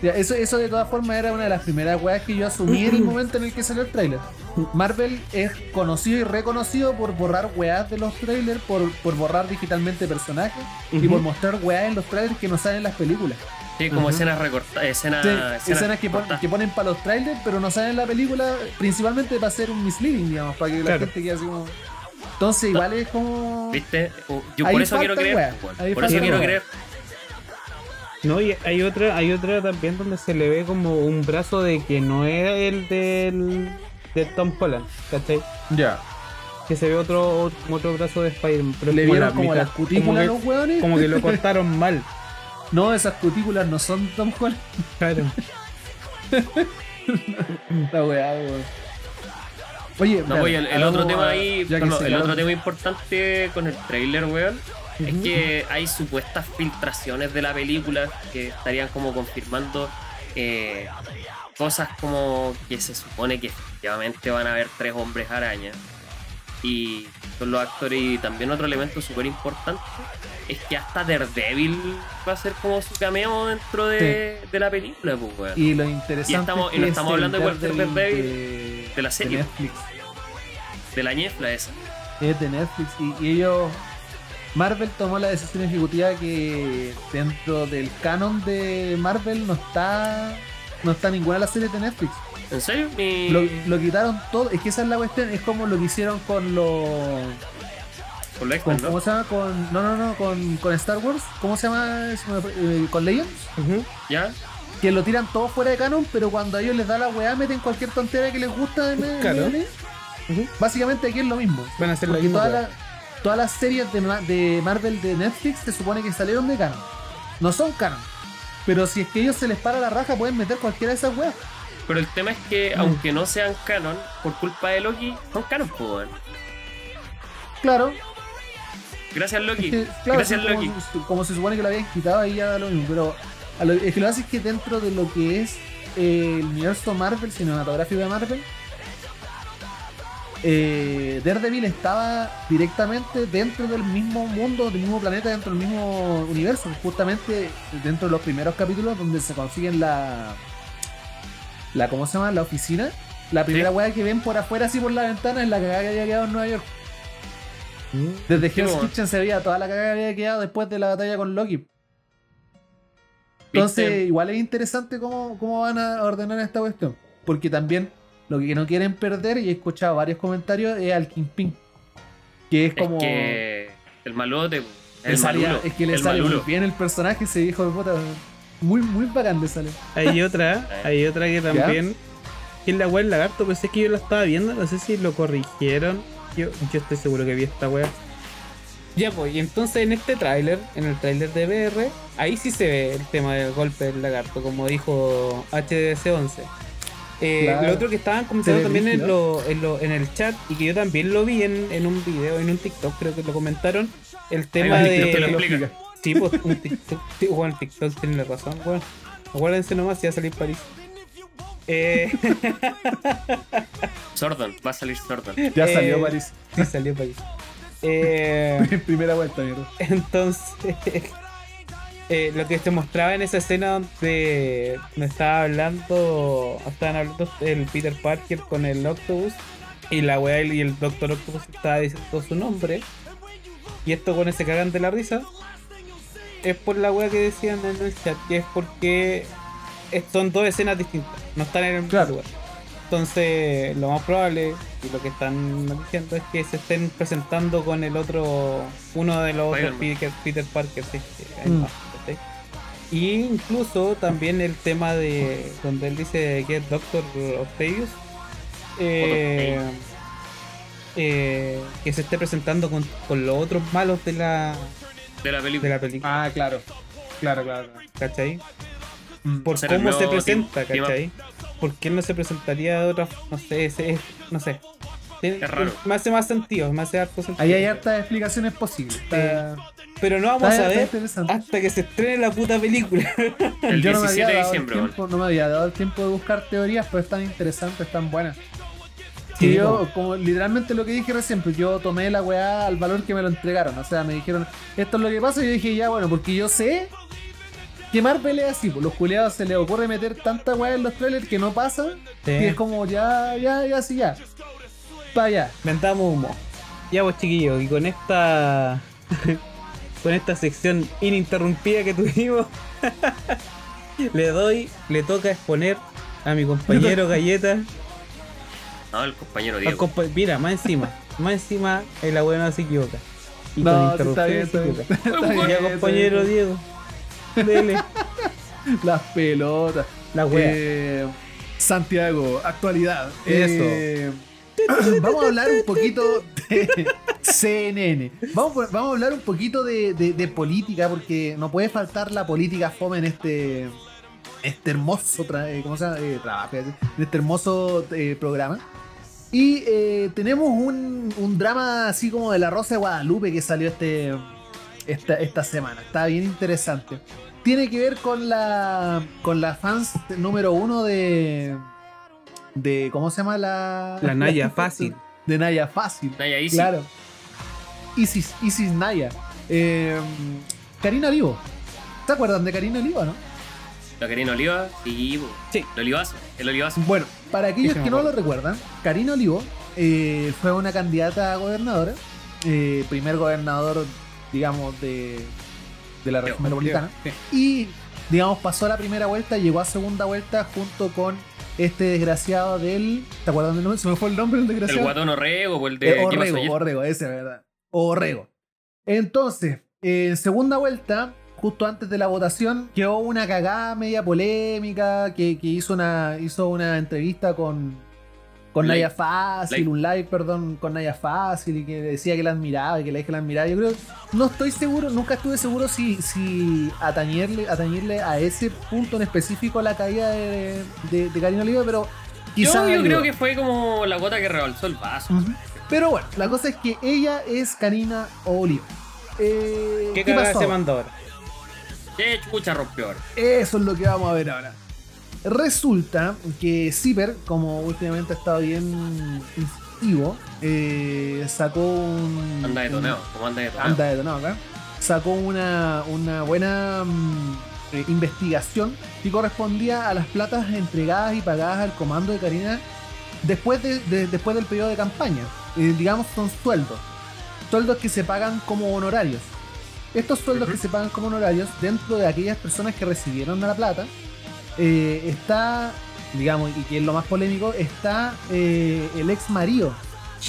Ya, eso, eso de todas formas era una de las primeras weas que yo asumí en el [CLEARS THROAT] momento en el que salió el tráiler. Marvel es conocido y reconocido por borrar weas de los trailers, por, por borrar digitalmente personajes y por mostrar weas en los trailers que no salen en las películas. Sí, como escenas recortadas, escenas, Sí, escenas, escenas que, pon- cortadas. que ponen para los trailers, pero no salen en la película, principalmente para hacer un misleading, digamos, para que la gente quede así como. Entonces, igual es como. ¿Viste? Uh, Yo Ahí por eso quiero creer. wea, Por eso quiero wea. creer. No, y hay otra, hay otra también donde se le ve como un brazo de que no era el del de Tom Holland, ¿cachai? Ya. Que se ve otro, otro brazo de Spider-Man. Le como vieron la como las cutículas como a que, los como que lo [LAUGHS] cortaron mal. No, esas cutículas no son Tom Holland. [LAUGHS] Claro. [LAUGHS] La weá, weón. Oye, No, pues, el, otro tema a- ahí, el otro tema importante con el trailer, weón, es que hay supuestas filtraciones de la película que estarían como confirmando eh, cosas como que se supone que efectivamente van a haber tres hombres araña y son los actores y también otro elemento súper importante es que hasta Daredevil va a ser como su cameo dentro de, de la película, pues, weón. Y lo interesante Y estamos- es y no estamos es hablando de Walter Daredevil Daredevil, de, de la serie. de Netflix. De la ñefla esa. Es de Netflix. Y, y ellos. Marvel tomó la decisión ejecutiva que dentro del canon de Marvel no está. No está ninguna de las series de Netflix. ¿En serio? Mi- Lo, lo quitaron todo. Es que esa es la cuestión. Es como lo que hicieron con los. Con los ¿no? ¿Cómo se llama? Con, no, no, no. Con, con Star Wars. ¿Cómo se llama? Eh, con Legends. ¿Ya? que lo tiran todo fuera de canon, pero cuando a ellos les da la weá, meten cualquier tontera que les gusta el- Claro. Básicamente aquí es lo mismo. Van a hacer weá. las- todas las series de, Ma- de Marvel de Netflix se supone que salieron de canon. No son canon. Pero si es que ellos se les para la raja, pueden meter cualquiera de esas weas. Pero el tema es que, Mm. aunque no sean canon, por culpa de Loki, son canon, pues. Claro, Gracias, Loki. es que, claro Gracias, son Loki. como, como se supone que lo habían quitado ahí ya da lo mismo. Pero a lo, es que lo hace es que dentro de lo que es eh, el universo Marvel, cinematográfico de Marvel, eh, Daredevil estaba directamente dentro del mismo mundo, del mismo planeta, dentro del mismo universo. Justamente dentro de los primeros capítulos donde se consiguen la. la ¿Cómo se llama? La oficina. La primera Sí. weá que ven por afuera, así por la ventana, es la cagada que había quedado en Nueva York. Desde Sí, Hell's. Kitchen se veía toda la cagada que había quedado después de la batalla con Loki. Entonces, ¿Viste? igual es interesante cómo, cómo van a ordenar esta cuestión. Porque también lo que no quieren perder, y he escuchado varios comentarios, es al Kingpin. Que es como. Es que el malote, el salía- malulo, es que le el sale muy bien el personaje, ese hijo de puta. Muy, muy bacán le sale. Hay otra, [LAUGHS] hay otra que también. Que es la weá del lagarto, pero sé que yo la estaba viendo, no sé si lo corrigieron. Yo, yo estoy seguro que vi esta weá. Ya pues, y entonces en este tráiler, en el tráiler de BR, ahí sí se ve el tema del golpe del lagarto, como dijo HDC11. Eh, Claro. Lo otro que estaban comentando también en, lo, en, lo- en el chat, y que yo también lo vi en, en un video, en un TikTok, creo que lo comentaron, el tema de... Lo explica. Sí, pues un TikTok, bueno, TikTok tiene razón, weón. Acuérdense nomás si va a salir París. Eh, [LAUGHS] Sordon, va a salir Sordon. Ya Eh, salió París. sí, salió París. Eh, [LAUGHS] primera vuelta, mierda. entonces, eh, lo que se mostraba en esa escena donde me estaba hablando, estaban hablando el Peter Parker con el Octopus y la weá y el Doctor Octopus estaba diciendo su nombre y estos con se cagan de la risa es por la weá que decían en el chat, que es porque son dos escenas distintas, no están en el mismo Claro. lugar. Entonces, lo más probable y lo que están diciendo es que se estén presentando con el otro, uno de los otros Spider-Man. Peter, Peter Parker, sí, sí, hay Mm. Y incluso también el tema de donde él dice que es Doctor Octavius, eh, eh, que se esté presentando con, con los otros malos de la, De la de película. la película, Ah, claro. Claro, claro. ¿cachai? Mm. por cómo se presenta. ¿cachai? ¿Por qué no se presentaría de otra no sé, ese es- no sé. Es raro. Me hace más sentido, me hace harto sentido. Ahí hay hartas explicaciones posibles. Está, Pero no vamos está- a ver hasta que se estrene la puta película. [LAUGHS] El Yo no 17 me había de diciembre, tiempo, no me había dado el tiempo de buscar teorías, pero están interesantes, están buenas. Sí, Y yo, como literalmente lo que dije recién, pues yo tomé la weá al valor que me lo entregaron. O sea, me dijeron, esto es lo que pasa, y yo dije, ya bueno, porque yo sé que Marvel es así, pues los culeados se les ocurre meter tanta weá en los trailers que no pasa, Sí. y es como ya, ya, ya, sí, ya. Pa' allá. Mentamos humo. Ya pues chiquillos, y con esta. [LAUGHS] con esta sección ininterrumpida que tuvimos. [LAUGHS] le doy, le toca exponer a mi compañero [LAUGHS] Galleta. No, el compañero Diego. compa- Mira, más encima. Más encima el abuelo no se equivoca. Y No, con está bien, se bien. equivoca. [LAUGHS] Está bien, Ya está compañero bien. Diego. Dele. Las pelotas. La wea. Eh, Santiago, actualidad. Eso. Eh, vamos a hablar un poquito de CNN. Vamos, a- hablar un poquito de, política, porque no puede faltar la política fome en este, este hermoso eh, ¿cómo se llama? Eh, trabajo, en este hermoso eh, programa. Y tenemos un, un drama así como de la Rosa de Guadalupe que salió este, esta, esta semana. Está bien interesante. Tiene que ver con la con la fans número uno de de ¿cómo se llama la La [LAUGHS] Naya fácil. de Naya Fácil. Naya Easy. Claro. Isis Isis Naya. Eh, Karina Olivo. ¿Se acuerdan de Karina Olivo, no? La Karina Oliva. Sí, po. Sí. El olivazo. El olivazo. Bueno, para aquellos que no lo recuerdan, Karina Olivo eh, fue una candidata a gobernadora, eh, primer gobernador, digamos, de, de la región metropolitana. Y, digamos, pasó la primera vuelta, llegó a segunda vuelta junto con este desgraciado del. ¿Te acuerdas del nombre? Se me fue el nombre del El desgraciado. guatón Orrego, po, el de Eh, ¿Qué pasó Orrego? Orrego, ese es verdad. Orrego. Entonces, en segunda vuelta, justo antes de la votación, quedó una cagada media polémica que, que hizo, una, hizo una entrevista con, con. Naya Fácil, un live, perdón, con Naya Fácil y que decía que la admiraba y que la dije que la admiraba. Yo creo, no estoy seguro, nunca estuve seguro si, si atañerle, atañirle a ese punto en específico la caída de, de, de Karina Oliva, pero quizás. Yo, creo que fue como la gota que rebalsó el vaso. Pero bueno, la cosa es que ella es Karina Oliva. Eh, ¿Qué, ¿Qué, pasó? se mandó ahora? Qué chucha rompió ahora. Eso es lo que vamos a ver ahora. Resulta que Zipper, como últimamente ha estado bien incisivo, eh, sacó un. Anda como anda acá, sacó una, una buena mm, eh, investigación que correspondía a las platas entregadas y pagadas al comando de Karina después, de, de- después del periodo de campaña. Eh, digamos, son sueldos. Sueldos que se pagan como honorarios. Estos sueldos que se pagan como honorarios, dentro de aquellas personas que recibieron la plata, eh, está, digamos, y que es lo más polémico, está eh, el ex marido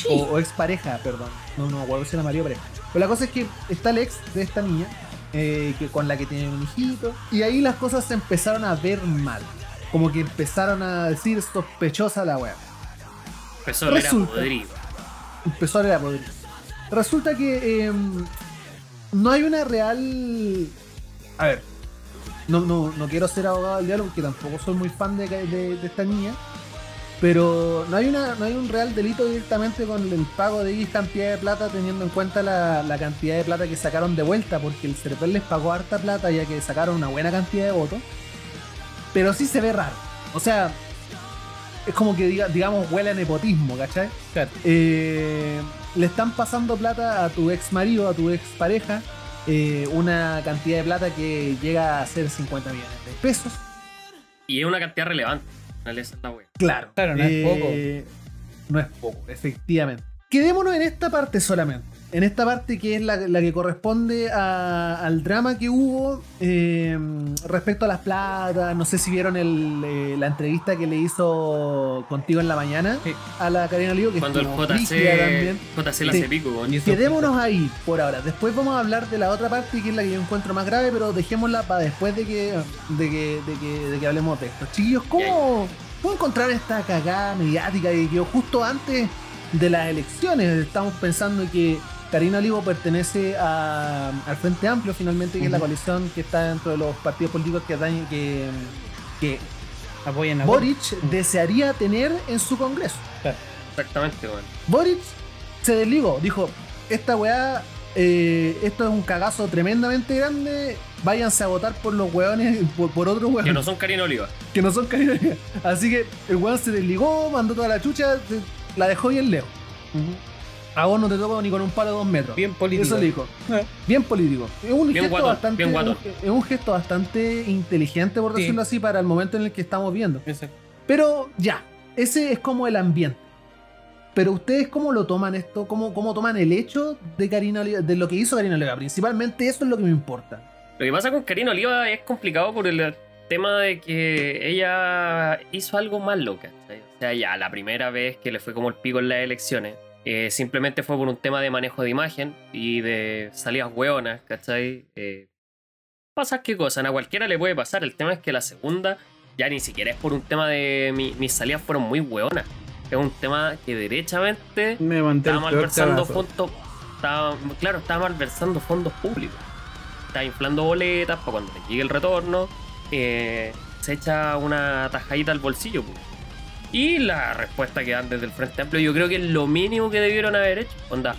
o, o ex pareja, perdón. No, no me acuerdo si era marido o pareja. Pero la cosa es que está el ex de esta niña, eh, que, con la que tiene un hijito, y ahí las cosas se empezaron a ver mal. Como que empezaron a decir sospechosa la wea. Empezó a oler a Resulta. podrido. Empezó a leer a. Resulta que em, no hay una real. A ver. No, no, no quiero ser abogado del diablo porque tampoco soy muy fan de, de- de esta niña. Pero no hay, una, no hay un real delito directamente con el pago de X cantidad de plata teniendo en cuenta la, la cantidad de plata que sacaron de vuelta porque el Cervel les pagó harta plata ya que sacaron una buena cantidad de votos. Pero sí se ve raro. O sea, es como que diga, digamos huele a nepotismo, ¿cachai? Claro. Eh, le están pasando plata a tu ex marido, a tu ex pareja, eh, una cantidad de plata que llega a ser 50 millones de pesos. Y es una cantidad relevante. la wea. Claro. Claro, no es No es poco, efectivamente. Quedémonos en esta parte solamente. En esta parte que es la, la que corresponde a- al drama que hubo eh, respecto a las platas. No sé si vieron el, eh, la entrevista que le hizo contigo en la mañana Sí. a la Karina Olivo, que Cuando el JC, también. JC la Sí. hace pico, Quedémonos ahí por ahora. Después vamos a hablar de la otra parte que es la que yo encuentro más grave, pero dejémosla para después de que, de que, de que, de que hablemos de esto. Chiquillos, ¿cómo, ¿cómo encontrar esta cagada mediática que quedó justo antes de las elecciones? Estamos pensando que Karina Olivo pertenece a- al Frente Amplio, finalmente, que es la coalición que está dentro de los partidos políticos que, que, que Apoyan a Boric desearía tener en su Congreso. Exactamente, weón. Boric se desligó, dijo, esta weá, eh, esto es un cagazo tremendamente grande, váyanse a votar por los weones, por, por otros Que weones no son Karina Oliva. [LAUGHS] que no son cariños. Así que el weón se desligó, mandó toda la chucha, la dejó bien lejos. A vos no te toco ni con un palo de dos metros. Bien político. Eso le dijo. Eh. Bien político. Es un Bien gesto bastante. bien. Es un gesto bastante inteligente, por Sí. decirlo así, para el momento en el que estamos viendo. Exacto. Pero ya, ese es como el ambiente. Pero ustedes cómo lo toman esto, cómo, cómo toman el hecho de Karina Oliva, de lo que hizo Karina Oliva. Principalmente eso es lo que me importa. Lo que pasa con Karina Oliva es complicado por el tema de que ella hizo algo malo, ¿cachai? O sea, ya la primera vez que le fue como el pico en las elecciones, eh, simplemente fue por un tema de manejo de imagen y de salidas hueonas, ¿cachai? Eh, pasas qué cosa, a cualquiera le puede pasar. El tema es que la segunda ya ni siquiera es por un tema de mi- mis salidas fueron muy hueonas. Es un tema que derechamente Me estaba malversando fondos. Estaba, claro, estaba malversando fondos públicos. Está inflando boletas para cuando le llegue el retorno. eh, se echa una tajadita al bolsillo. pues. Y la respuesta que dan desde el Frente Amplio, yo creo que es lo mínimo que debieron haber hecho. Onda,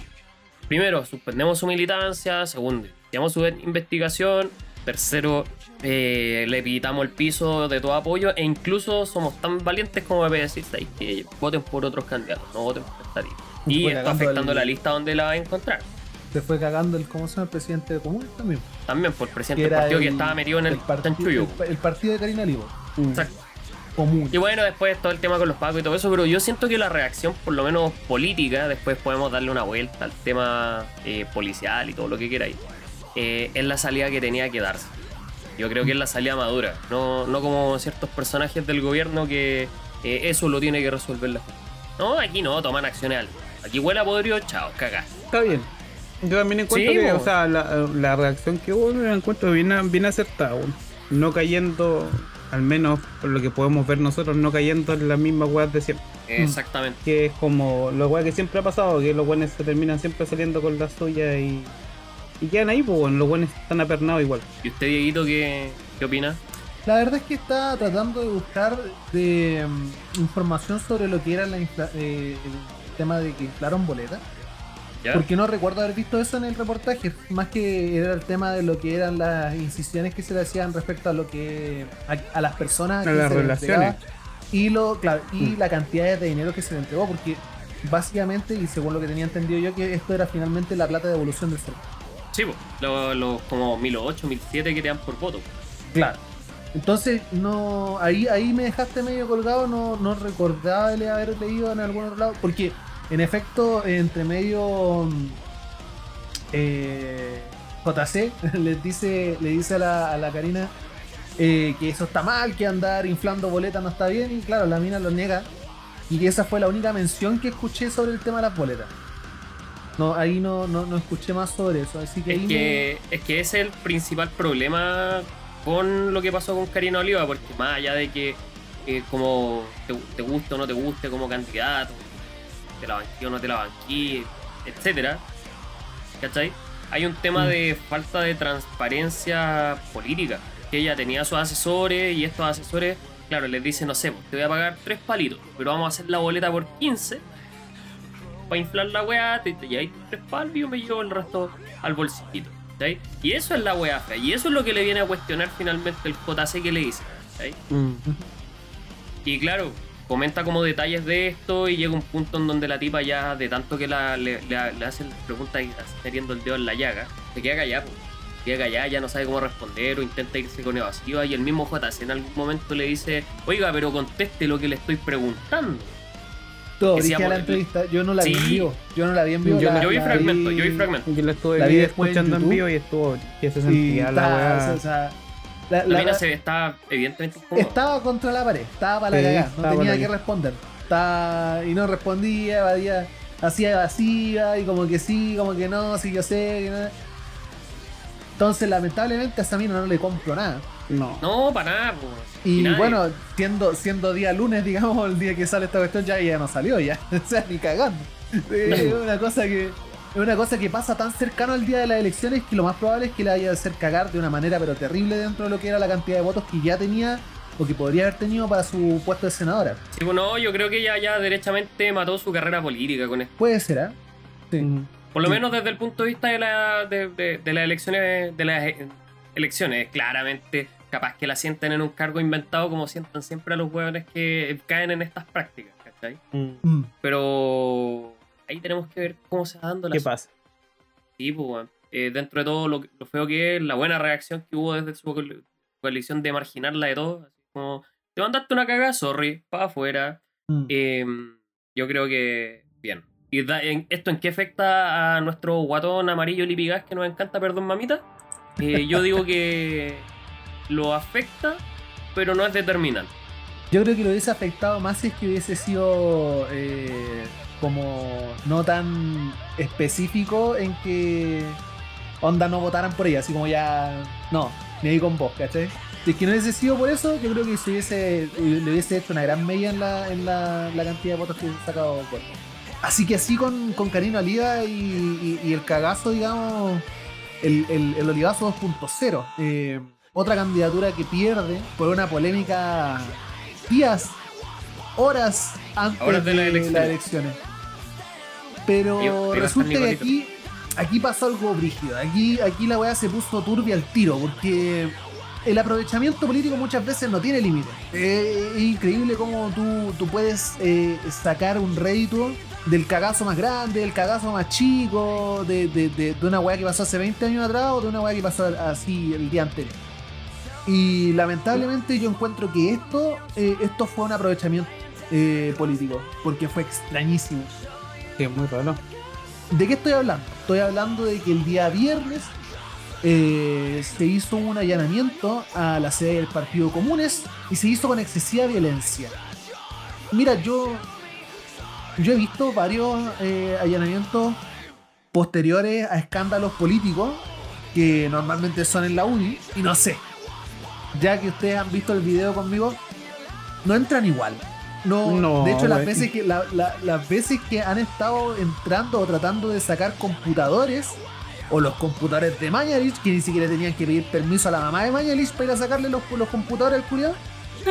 primero, suspendemos su militancia. Segundo, iniciamos su investigación. Tercero, eh, le pitamos el piso de todo apoyo. E incluso somos tan valientes como para decir, "¿Sabes qué? voten por otros candidatos, no voten por esta lista. Y está afectando el- la lista donde la va a encontrar. Se fue cagando el, ¿cómo se llama? El presidente de Común también. También por el presidente Que del partido que el- estaba metido en el, partido, chanchullo. el, el partido de Karina Olivo. Exacto. Común. Y bueno, después todo el tema con los pagos y todo eso, pero yo siento que la reacción, por lo menos política, después podemos darle una vuelta al tema eh, policial y todo lo que queráis, eh, es la salida que tenía que darse. Yo creo que es la salida madura, no, no como ciertos personajes del gobierno que eh, eso lo tiene que resolver la justicia. No, aquí no, toman acciones al. Aquí huele a podrido, chao, cagás. Está bien. Yo también encuentro Sí, que, o sea, la, la reacción que hubo la encuentro bien, bien acertada. No cayendo, al menos por lo que podemos ver nosotros, no cayendo en las mismas weas de siempre. Exactamente. Que es como lo weas que siempre ha pasado, que los buenos se terminan siempre saliendo con la suya y, y quedan ahí, pues bueno, los buenos están apernados igual. ¿Y usted, Dieguito, qué, qué opina? La verdad es que está tratando de buscar de, mm, información sobre lo que era la infla- eh, el tema de que inflaron boletas. ¿Ya? Porque no recuerdo haber visto eso en el reportaje. Más que era el tema de lo que eran las incisiones que se le hacían respecto a lo que. a, a las personas A que las se le relaciones. Y lo, claro, y Mm. la cantidad de dinero que se le entregó. Porque básicamente, y según lo que tenía entendido yo, que esto era finalmente la plata de evolución del ser. Sí, pues, los los como 1008, 1007 que te dan por voto. Claro. Entonces, no. Ahí, ahí me dejaste medio colgado, no, no recordaba de haber leído en algún otro lado. Porque, en efecto, entre medio. mm, eh, JC les [LAUGHS] dice, le dice a la, a la Karina eh, que eso está mal, que andar inflando boletas no está bien. Y claro, la mina lo niega. Y que esa fue la única mención que escuché sobre el tema de las boletas. No, ahí no, no, no escuché más sobre eso. Así que Es ahí que, es que ese es el principal problema con lo que pasó con Karina Oliva, porque más allá de que eh, como te, te guste o no te guste como candidato, te la banquí o no te la banquí, etcétera, ¿cachai? Hay un tema Mm. de falta de transparencia política, que ella tenía a sus asesores y estos asesores, claro, les dicen, no sé, pues, te voy a pagar tres palitos, pero vamos a hacer la boleta por 15 para inflar la weá, te, te lleváis tres palos y yo me llevo el resto al bolsillito. ¿cachai? Y eso es la weá fea. Y eso es lo que le viene a cuestionar finalmente el JC que le dice. ¿cachai? Y claro, comenta como detalles de esto y llega un punto en donde la tipa ya, de tanto que la, le, le- le hacen las preguntas y así metiendo el dedo en la llaga, se queda callada. po. Se queda callada, ya no sabe cómo responder o intenta irse con evasiva y el mismo JC en algún momento le dice, oiga, pero conteste lo que le estoy preguntando. Todo, dije a la pues, entrevista, yo no la vi en sí. vivo. Yo no la vi en vivo. Yo- la- yo vi la fragmentos, yo vi fragmentos. Yo la estuve La vi vi en escuchando en, vivo y estuvo que se Y sentía la estaba, weá. o sea, la- La, la- mina se está evidentemente incómoda. estaba contra la pared, estaba para la Sí, cagada, no estaba tenía que responder. Estaba, y no respondía, evadía, hacía evasiva y como que sí, como que no, sí yo sé. que no. Entonces, lamentablemente, a esa mina no le compro nada. No. No, para nada. Y bueno, siendo, siendo día lunes, digamos, el día que sale esta cuestión, ya, ya no salió, ya. [LAUGHS] o sea, ni cagando. Es una cosa que. Es una cosa que pasa tan cercano al día de las elecciones que lo más probable es que le vaya a hacer cagar de una manera pero terrible dentro de lo que era la cantidad de votos que ya tenía o que podría haber tenido para su puesto de senadora. Sí, bueno, yo creo que ella ya derechamente mató su carrera política con esto. Puede ser, ¿ah? Sí. Por lo Sí. menos desde el punto de vista de, la, de, de- de las elecciones, de las eh, elecciones, claramente capaz que la sienten en un cargo inventado como sientan siempre a los hueones que caen en estas prácticas, ¿cachai? Mm. Mm. Pero ahí tenemos que ver cómo se va dando la ¿Qué pasa? Sí, pues, weón. Eh, dentro de todo lo, feo que es, la buena reacción que hubo desde su co- coalición de marginarla de todo, así como, te mandaste una cagada, sorry, para afuera. Mm. Eh, yo creo que bien. ¿Y da- en- esto en qué afecta a nuestro guatón amarillo Lipigas que nos encanta, perdón, mamita? Eh, yo digo que lo afecta, pero no es determinante. Yo creo que lo hubiese afectado más si es que hubiese sido eh, como no tan específico en que onda no votaran por ella, así como ya no, ni ahí con vos, ¿cachai? Si es que no hubiese sido por eso, yo creo que se hubiese, le hubiese hecho una gran media en la, en la, la cantidad de votos que hubiese sacado por. Así que así con, con Karina Oliva y, y- y el cagazo, digamos, el, el, el Olivazo 2.0. eh, otra candidatura que pierde por una polémica días, horas antes Horas de de, las elecciones. las elecciones. Pero resulta que aquí, aquí pasó algo brígido. Aquí, aquí la weá se puso turbia al tiro, porque el aprovechamiento político muchas veces no tiene límite. Eh, es increíble cómo tú, tú puedes eh, sacar un rédito del cagazo más grande, del cagazo más chico, de, de, de- de una weá que pasó hace 20 años atrás o de una weá que pasó así el día anterior. Y lamentablemente yo encuentro que esto, eh, esto fue un aprovechamiento eh, político, porque fue extrañísimo. Sí, muy raro. ¿De qué estoy hablando? Estoy hablando de que el día viernes eh, se hizo un allanamiento a la sede del Partido Comunes y se hizo con excesiva violencia. Mira, yo, yo he visto varios eh, allanamientos posteriores a escándalos políticos que normalmente son en la UDI y no sé. Ya que ustedes han visto el video conmigo, no entran igual. No, No, de hecho, las veces, que, la- la- las veces que han estado entrando o tratando de sacar computadores, o los computadores de Mañalich, que ni siquiera tenían que pedir permiso a la mamá de Mañalich para ir a sacarle los, los computadores al culiado,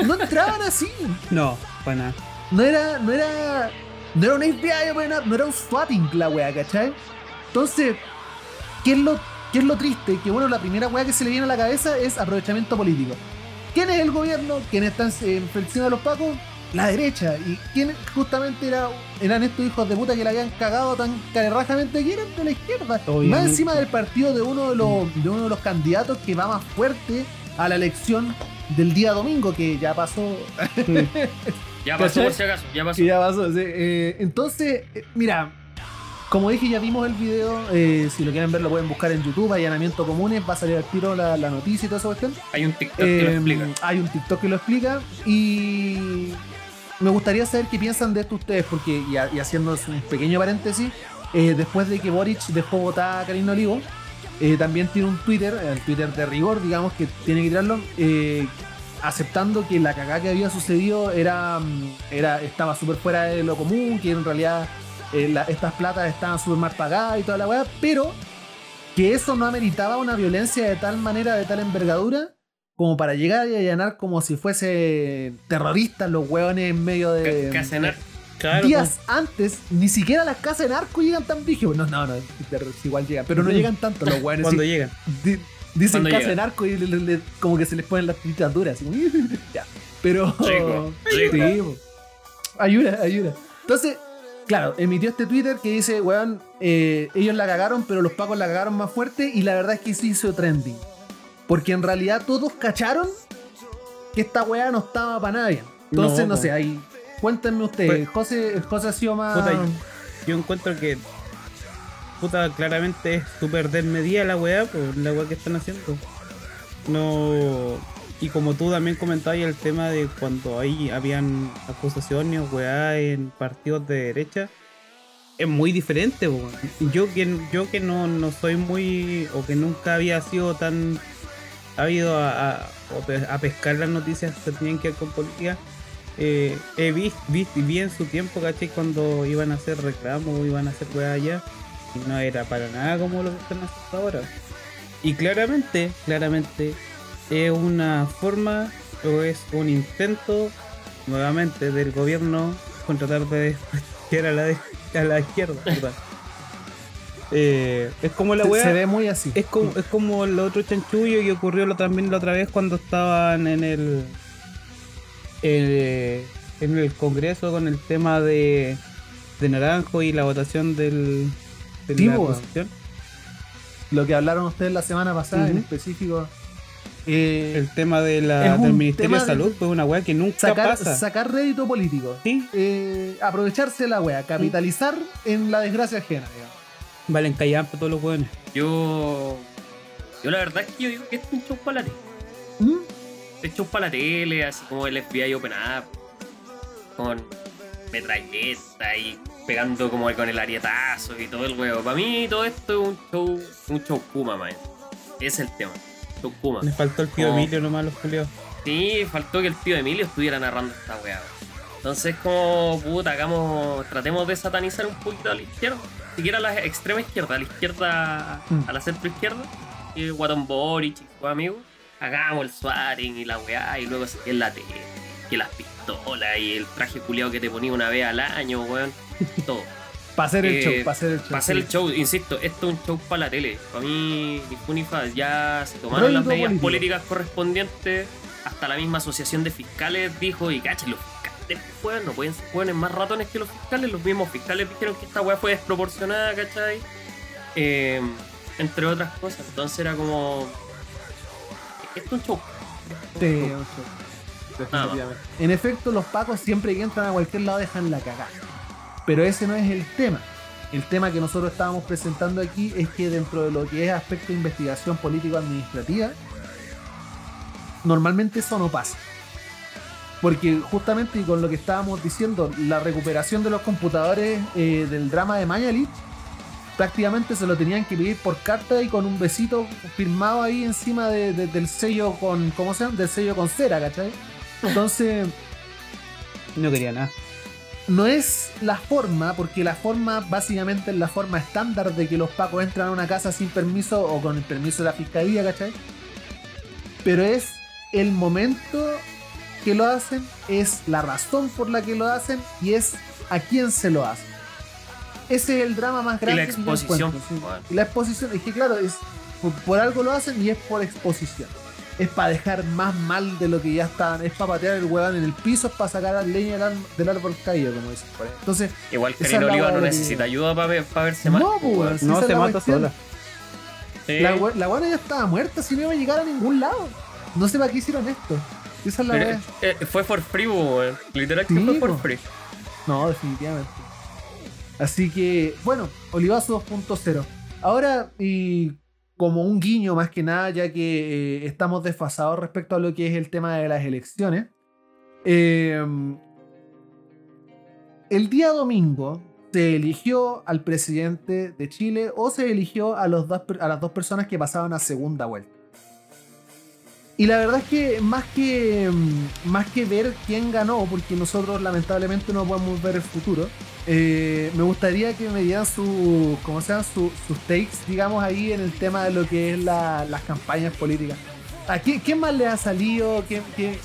no [LAUGHS] entraban así. No, para nada. No era, no era, no era un FBI no era, un swatting la wea, ¿cachai? Entonces, ¿qué es lo, qué es lo triste? Que bueno, la primera weá que se le viene a la cabeza es aprovechamiento político. ¿Quién es el gobierno? ¿Quién está en encima de los pacos? La derecha. ¿Y quién justamente era, eran estos hijos de puta que le habían cagado tan carerrajamente que eran de la izquierda? Obviamente. Más encima del partido de uno de los, de uno de los candidatos que va más fuerte a la elección del día domingo, que ya pasó [LAUGHS] Ya pasó por si acaso, ya pasó. Ya pasó. sí. Eh, entonces, eh, mira, como dije, ya vimos el video. eh, si lo quieren ver, lo pueden buscar en YouTube. Allanamiento comunes, va a salir al tiro la, la noticia y toda esa cuestión. Hay un TikTok que lo explica. Hay un TikTok que lo explica. Y me gustaría saber qué piensan de esto ustedes, porque, y, ha- y haciendo un pequeño paréntesis, eh, después de que Boric dejó votar a Karina Olivo, eh, también tiene un Twitter, el Twitter de rigor, digamos, que tiene que tirarlo, eh, aceptando que la cagada que había sucedido era, mm, era estaba súper fuera de lo común, que en realidad eh, estas platas estaban súper mal pagadas y toda la weá, pero que eso no ameritaba una violencia de tal manera, de tal envergadura, como para llegar y allanar como si fuese terroristas los hueones en medio de. Ca- Casenar. Claro, Días antes, ni siquiera las casas en arco llegan tan brígidos. No, no, no, igual llegan, pero no llegan tanto los hueones. cuando sí. llegan. Di- dicen Cuando casa llega. en arco y le- le- le- como que se les ponen las tiritas duras. así [LAUGHS] ya. Pero. Rico, rico. Ayuda, ayuda. Entonces, claro, emitió este Twitter que dice, weón, eh, ellos la cagaron, pero los pacos la cagaron más fuerte y la verdad es que sí hizo trending. Porque en realidad todos cacharon que esta weá no estaba para nadie. Entonces, No, sé, ahí. Cuéntenme ustedes, Pues- José, José ha sido más. Puta, Yo encuentro que. Puta, claramente es súper desmedida la weá, por la weá que están haciendo. No. Y como tú también comentabas el tema de cuando ahí habían acusaciones weá en partidos de derecha, es muy diferente. po. Yo que, yo que no, no soy muy. o que nunca había sido tan. Ha ido a, pescar las noticias que tenían que ver con política. Eh, visto, visto vi en su tiempo, ¿cachai? Cuando iban a hacer reclamos, iban a hacer weá allá. Y no era para nada como lo que están haciendo ahora. Y claramente, claramente, es una forma o es un intento nuevamente del gobierno con tratar de [LAUGHS] desprestigiar a la, de- a la izquierda. Eh, es como la weá. se ve muy así. Es como, es como el otro chanchullo que ocurrió lo- también la otra vez cuando estaban en el, eh, en el Congreso con el tema de, de Naranjo y la votación del, de Sí, la. Lo que hablaron ustedes la semana pasada en específico. eh, El tema de la, del Ministerio de Salud fue una weá que nunca sacar, pasa. sacar rédito político. Sí, Eh, aprovecharse de la wea, capitalizar en la desgracia ajena. digamos. Valen callampa todos los weones. Yo. Yo la verdad es que yo digo que esto es un show para la tele. ¿Mm? Este es show para la tele, así como el FBI Open Up. Con metralleta y pegando como con el arietazo y todo el huevo. Para mí todo esto es un show, un show Kuma, man. Ese es el tema. Show Kuma. Les faltó el tío. Emilio nomás los culiados. Sí, faltó que el tío Emilio estuviera narrando esta weá. Entonces, como puta, hagamos, tratemos de satanizar un poquito a la izquierda, siquiera a la extrema izquierda, a la izquierda, Mm. a la centro izquierda, y Guatón Boric y sus amigos, hagamos el swaring y la weá, y luego se la tele, que las pistolas y el traje culiado que te ponía una vez al año, weón, [LAUGHS] todo. Para hacer el Eh, show, para hacer el show. Para hacer sí. el show, insisto, esto es un show para la tele. Para mí, ni fu ni fa, ya se tomaron las medidas político. políticas correspondientes. Hasta la misma asociación de fiscales dijo, y cachen, los no pueden ser weones más ratones que los fiscales. Los mismos fiscales dijeron que esta weá fue desproporcionada, ¿cachai? Eh, entre otras cosas. Entonces era como. Esto es un show. Sí, un show. Definitivamente. En efecto, los pacos siempre que entran a cualquier lado dejan la cagada. Pero ese no es el tema. El tema que nosotros estábamos presentando aquí es que dentro de lo que es aspecto de investigación político-administrativa, normalmente eso no pasa. Porque justamente y con lo que estábamos diciendo, la recuperación de los computadores eh, del drama de Mañalich, prácticamente se lo tenían que pedir por carta y con un besito firmado ahí encima de- de- del sello con, ¿cómo se llama? Del sello con cera, ¿cachai? Entonces, [LAUGHS] No quería nada. no es la forma, porque la forma básicamente es la forma estándar de que los pacos entran a una casa sin permiso o con el permiso de la fiscalía, ¿cachai? Pero es el momento que lo hacen, es la razón por la que lo hacen y es a quién se lo hacen. ese es el drama más Y grande. la que yo exposición. encuentro, sí. bueno. Y la exposición, es que claro, es por, por algo lo hacen y es por exposición. Es para dejar más mal de lo que ya estaban. Es para patear el huevón en el piso, es para sacar a leña del, árbol caído, como dicen por ahí. Entonces, Igual Karina la Oliva no que- necesita ayuda para verse mal. no, pues, si No, se la mata cuestión. sola. Sí. La, la buena ya estaba muerta, si no iba a llegar a ningún lado. No sé para qué hicieron esto. Esa es la Pero, wea. eh, fue for free, weón. Literal que Sí, fue for po. free. No, definitivamente. Así que, bueno, Olivazo 2.0. Ahora, y como un guiño más que nada, ya que eh, estamos desfasados respecto a lo que es el tema de las elecciones. eh, el día domingo se eligió al presidente de Chile o se eligió a, los dos, per- a las dos personas que pasaban a segunda vuelta. Y la verdad es que más que más que ver quién ganó, porque nosotros lamentablemente no podemos ver el futuro, eh, me gustaría que me dieran su, ¿cómo se? Su- sus takes, digamos, ahí en el tema de lo que es la- las campañas políticas. ¿A quién, más le ha salido? ¿Quién, quién-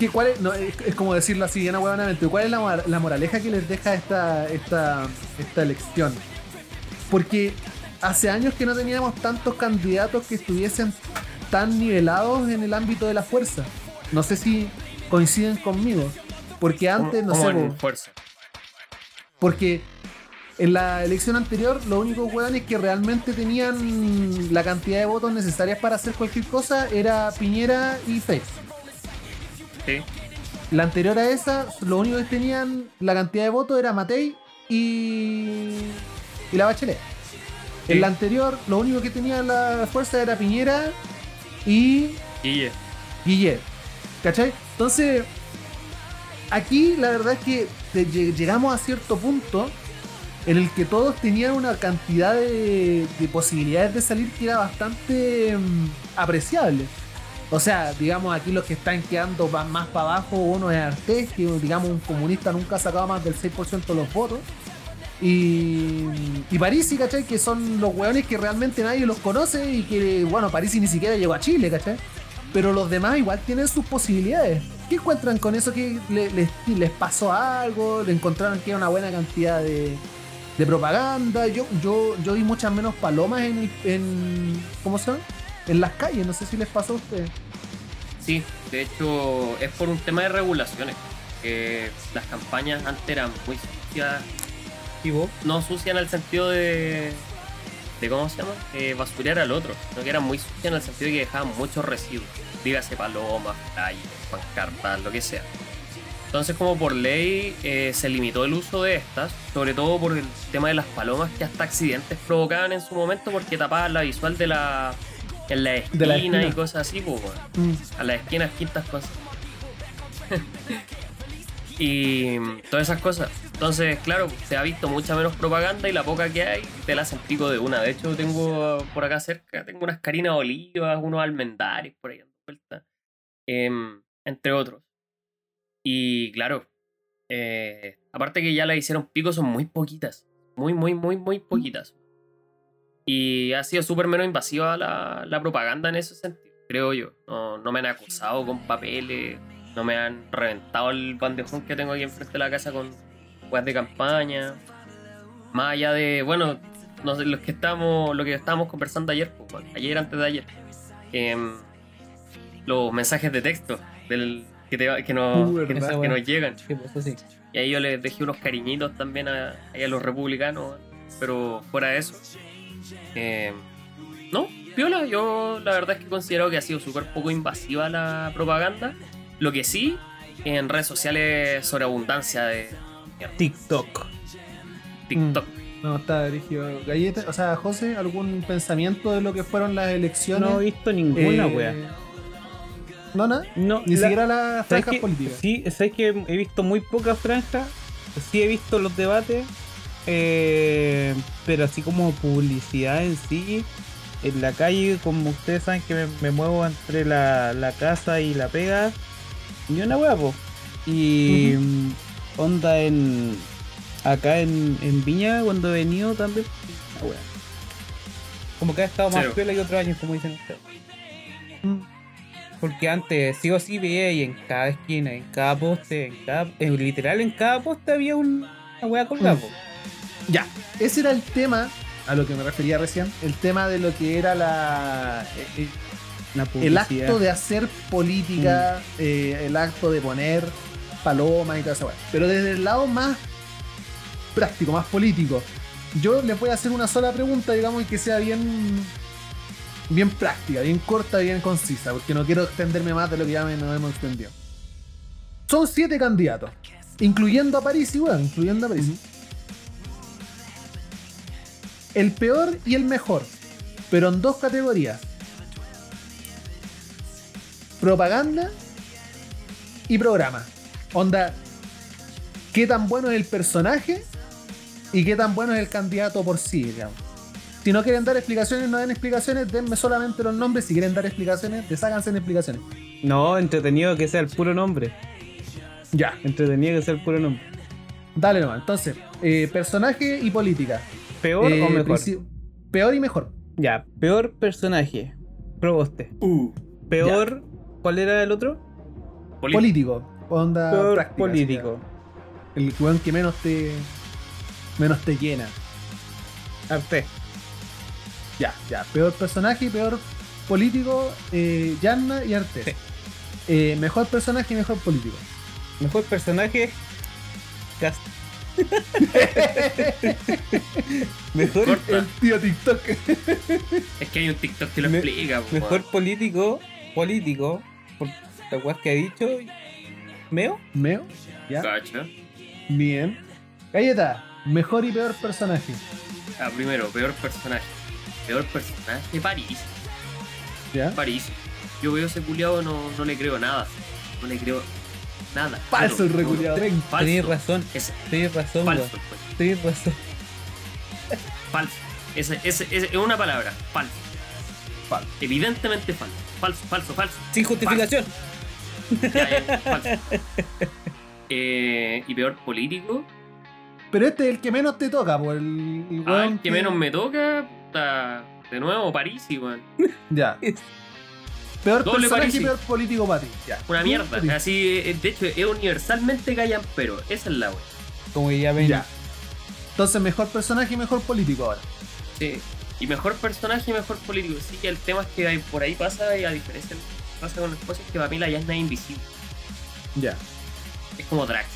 qué- cuál es, no, es, como decirlo así, bien huevonamente, ¿cuál es la, la moraleja que les deja esta, esta, esta elección? Porque hace años que no teníamos tantos candidatos que estuviesen tan nivelados en el ámbito de la fuerza. No sé si coinciden conmigo. Porque antes, no sé, en fuerza. porque en la elección anterior, los únicos hueones que realmente tenían la cantidad de votos necesarias para hacer cualquier cosa era Piñera y Face. Sí. La anterior a esa, lo único que tenían la cantidad de votos era Matei y, y la Bachelet. Sí. En la anterior, lo único que tenía la fuerza era Piñera y Guille. Guillermo. ¿Cachai? Entonces, aquí la verdad es que llegamos a cierto punto en el que todos tenían una cantidad de, de posibilidades de salir que era bastante mm, apreciable. O sea, digamos aquí los que están quedando más para abajo, uno es Artés, que digamos un comunista nunca ha sacado más del 6% de los votos. Y, y Parisi, ¿cachai? Que son los hueones que realmente nadie los conoce y que, bueno, Parisi ni siquiera llegó a Chile, ¿cachai? Pero los demás igual tienen sus posibilidades. ¿Qué encuentran con eso? ¿Que le- les, les pasó algo? ¿Le encontraron que era una buena cantidad de, de propaganda? Yo, yo, yo vi muchas menos palomas en, en. ¿Cómo se llama? En las calles. No sé si les pasó a ustedes. Sí, de hecho es por un tema de regulaciones. Las campañas antes eran muy sucias, ¿Y vos? no sucias en el sentido de, de ¿cómo se llama? Eh, basurear al otro, sino que eran muy sucias en el sentido de que dejaban muchos residuos. Dígase palomas, flyers, pancartas, lo que sea. Entonces como por ley eh, se limitó el uso de estas, sobre todo por el tema de las palomas que hasta accidentes provocaban en su momento porque tapaban la visual de la en la esquina, De la y esquina. cosas así, pues, weón a las esquinas, quintas cosas. [LAUGHS] y todas esas cosas. Entonces, claro, se ha visto mucha menos propaganda y la poca que hay te la hacen pico de una. De hecho, tengo por acá cerca, tengo unas carinas olivas, unos almendares por ahí dando vueltas, em, entre otros. Y claro, eh, aparte que ya la hicieron pico, son muy poquitas. Muy, muy, muy, muy poquitas. Y ha sido súper menos invasiva la, la propaganda en ese sentido, creo yo. No, no me han acusado con papeles, no me han reventado el bandejón que tengo aquí enfrente de la casa con weas de campaña. Más allá de, bueno, no sé, los que estamos, lo que estábamos conversando ayer, pues, bueno, ayer antes de ayer. em, los mensajes de texto del, que, te- que, nos, Uh, que, verdad, que nos llegan. Sí, pues. Y ahí yo les dejé unos cariñitos también a, los republicanos. Pero fuera de eso. eh, no, piola. Yo la verdad es que considero que ha sido súper poco invasiva la propaganda. Lo que sí, en redes sociales sobre abundancia de mierda. TikTok. TikTok. No, está dirigido. Galleta, o sea, José, ¿algún pensamiento de lo que fueron las elecciones? No he visto ninguna, Eh, wea. No, nada. No, Ni la- siquiera las ¿sabes franjas políticas. Sí, sabes que he visto muy pocas franjas. Sí he visto los debates. eh, pero así como publicidad en sí. En la calle, como ustedes saben que me, me muevo entre la, la casa y la pega. Ni una wea, po. Y mm, onda en. Acá en, en Viña, cuando he venido también. Una. Como que ha estado más piola que otros años, como dicen ustedes. Porque antes sí o sí veía y en cada esquina, en cada poste, en cada. en- literal en cada poste había un- una wea colgada. Mm. Ya, ese era el tema a lo que me refería recién, el tema de lo que era la eh, eh, La el acto de hacer política, eh, el acto de poner palomas y todo eso. Pero desde el lado más práctico, más político, yo les voy a hacer una sola pregunta, digamos, y que sea bien bien práctica, bien corta, bien concisa, porque no quiero extenderme más de lo que ya me- nos hemos extendido. Son siete candidatos, incluyendo a París, igual, incluyendo a París. El peor y el mejor, pero en dos categorías. Propaganda y programa. Onda, qué tan bueno es el personaje y qué tan bueno es el candidato por sí, digamos. Si no quieren dar explicaciones, no den explicaciones, denme solamente los nombres. Si quieren dar explicaciones, desháganse en explicaciones. No, entretenido que sea el puro nombre. Ya, Entretenido que sea el puro nombre. dale nomás. Entonces, eh, personaje y política. ¿Peor Eh, o mejor? princi- Peor y mejor. Ya, peor personaje. Proboste. Uh, Peor. ¿Cuál era el otro? Político. Onda peor práctica, político. así, El weón que menos te. menos te llena. Arte. Ya, ya. Peor personaje y peor político, eh, Yanna y Arte. Sí. Eh, mejor personaje y mejor político. Mejor personaje. Cast. [LAUGHS] mejor, Corta. El tío TikTok. Es que hay un TikTok que lo Me- explica. po, mejor político. Político. Por la weas que ha dicho. ¿Meo? Meo. Ya. Cacha. Bien. Galleta. Mejor y peor personaje. Ah, primero, peor personaje. Peor personaje, París. ¿Ya? París. Yo veo ese culiado, no, no le creo nada. No le creo nada. Falso el. Falso. Tenés razón. Es Tenés razón, falso, pues. Tenés razón. Falso. Ese, ese- es una palabra. Falso. Falso. Evidentemente falso. Falso, falso, falso. Sin justificación. Ya, ya, falso. Eh, y peor político. Pero este es el que menos te toca, por el, el Ah, el que menos me toca. puta, de nuevo, París, igual. Ya. [LAUGHS] Peor Doble personaje y peor político para ti. Ya. Una mierda. Así, eh, de hecho, es universalmente callan, pero esa es la wea. Como que ya ven. Ya. Entonces, mejor personaje y mejor político ahora. Sí. Y mejor personaje y mejor político. Sí, que el tema es que hay- por ahí pasa, y a diferencia de pasa con las cosas, que para mí la Yasna es invisible. Ya. Es como Drax.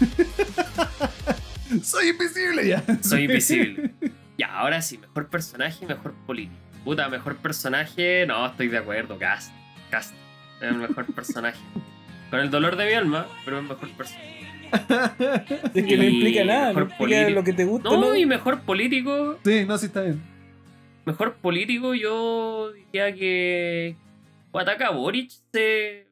[LAUGHS] Soy invisible ya. Soy invisible. ya, ahora sí, mejor personaje y mejor político. Puta, mejor personaje, no, estoy de acuerdo. Cast. Cast. Es el mejor [LAUGHS] personaje. Con el dolor de mi alma, pero es el mejor personaje. Es que no implica nada. No mejor implica lo que te gusta. No, ¿no? y mejor político, Sí, no, sí está bien. mejor político, yo diría que Guataca Boric se.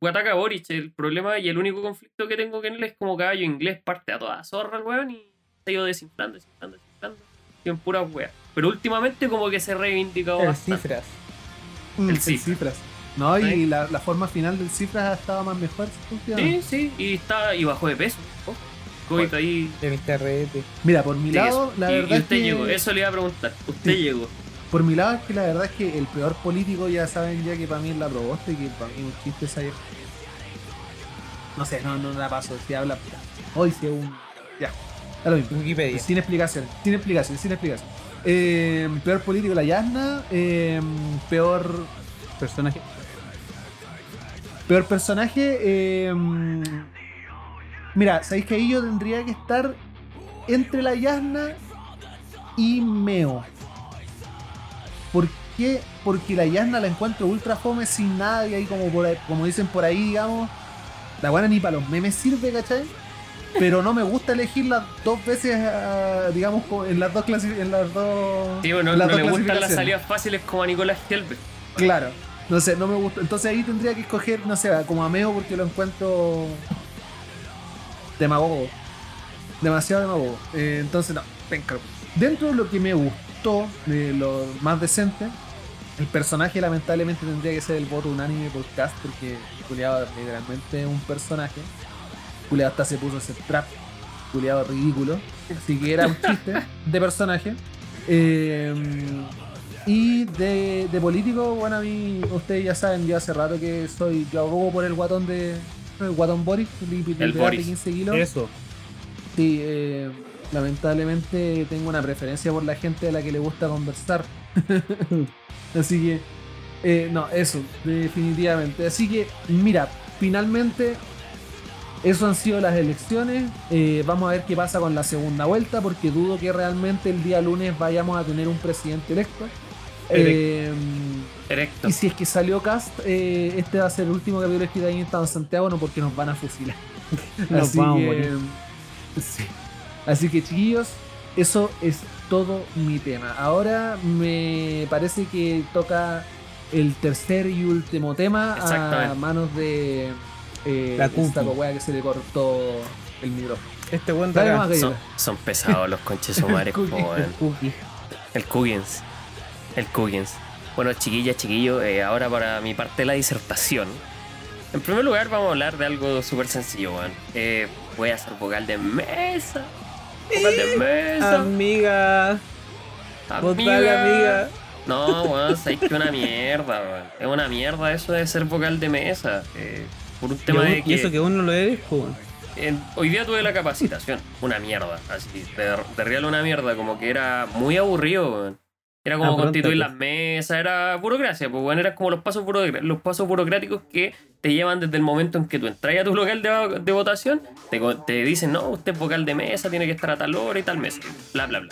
Guataca Boric, el problema y el único conflicto que tengo con él es como caballo inglés parte a toda zorra el weón y se ha ido desinflando, desinflando, desinflando. Y en puras weas. Pero últimamente como que se El bastante. cifras. Mm, El el cifras. cifras. No, y Sí. la, la forma final del cifras ha estado más mejor. Sí, sí, y está y bajó de peso. ojo. Covid ahí. El carrete. Mira, por mi de lado, eso. la y, y verdad es usted que. llegó, eso le iba a preguntar. Usted Sí. llegó. Por mi lado, es que la verdad es que el peor político, ya saben ya que para mí es la proboste y que para mí es un chiste esa. No sé, no, no la paso. Si habla. Hoy sí es un. Ya. Da lo mismo. Wikipedia. Sin explicación, sin explicación, sin explicación. Eh, peor político la Yasna. eh, peor. Personaje. Peor personaje. eh, mira, sabéis que ahí yo tendría que estar entre la Yasna y Meo. ¿Por qué? Porque la Yasna la encuentro ultra fome sin nadie ahí como, por ahí- como dicen por ahí, digamos. La buena ni para los memes sirve, ¿cachai? Pero no me gusta elegirla dos veces, ah, digamos, en las dos clasi- en las dos. Sí, bueno, en no las le dos gustan las salidas fáciles como a Nicolás Helbert. Claro. No sé, no me gusta. Entonces ahí tendría que escoger, no sé, como a Meo porque lo encuentro demagogo. Demasiado demagogo. Eh, entonces, no, penca. Dentro de lo que me gustó, de lo más decente, el personaje lamentablemente tendría que ser el voto unánime por cast porque Juliado literalmente es un personaje. Juliado hasta se puso ese trap. Juliado ridículo. Así que era un chiste de personaje. Eh, y de, de político, bueno, a mí, ustedes ya saben, yo hace rato que soy, yo abogo por el guatón de, el guatón Boris, li- literal de Boris. 15 kilos. Eso. Sí, eh, lamentablemente tengo una preferencia por la gente a la que le gusta conversar. [LAUGHS] Así que, eh, no, eso, definitivamente. Así que, mira, finalmente, eso han sido las elecciones. Eh, vamos a ver qué pasa con la segunda vuelta, porque dudo que realmente el día lunes vayamos a tener un presidente electo. Eh, Erecto. y si es que salió Cast, eh, este va a ser el último capítulo de Esquita ahí en Estado Santiago, no porque nos van a fusilar. [LAUGHS] Nos Así vamos que, morir. sí. Así que chiquillos, eso es todo mi tema. Ahora me parece que toca el tercer y último tema a manos de eh, La esta wea que se le cortó el micrófono. Este galleta. Son, son pesados los conches [LAUGHS] Cookie. Cookie. El Cuggins. El Cuggins. Bueno, chiquillas, chiquillos, eh, ahora para mi parte de la disertación. En primer lugar, vamos a hablar de algo súper sencillo, weón. Eh, voy a hacer vocal de mesa. Vocal de mesa. Amiga. Vocal, amiga. No, weón, sabéis que una mierda, weón. Es una mierda eso de ser vocal de mesa. Eh, por un Y, tema de y que. eso que uno lo eres, pues, weón. hoy día tuve la capacitación, una mierda, así, de, de real una mierda, como que era muy aburrido, weón. Era como Ah, pronto, constituir las mesas, era burocracia, pues bueno, eran como los pasos, los pasos burocráticos que te llevan desde el momento en que tú entras a tu local de, de votación, te, te dicen, no, usted es vocal de mesa, tiene que estar a tal hora y tal mesa, bla, bla, bla.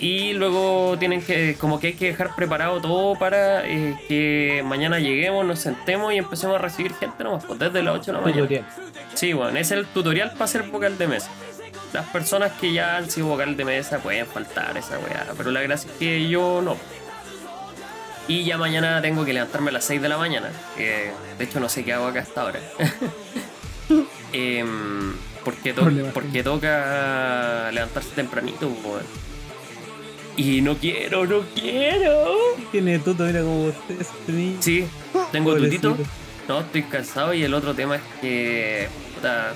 Y luego tienen que, como que hay que dejar preparado todo para eh, que mañana lleguemos, nos sentemos y empecemos a recibir gente nomás, pues desde las 8 de la mañana. Tutorial. Sí, bueno, ese es el tutorial para ser vocal de mesa. Las personas que ya han sido vocal de mesa pueden faltar esa weá, pero la gracia es que yo no. Y ya mañana tengo que levantarme a las 6 de la mañana. que de hecho, no sé qué hago acá hasta ahora. [LAUGHS] Em, porque, to- [LAUGHS] porque toca levantarse tempranito, pues, weón. Y no quiero, no quiero. Tiene tuto, mira como usted. Sí, tengo Pobrecito. tutito. No, estoy cansado y el otro tema es que puta,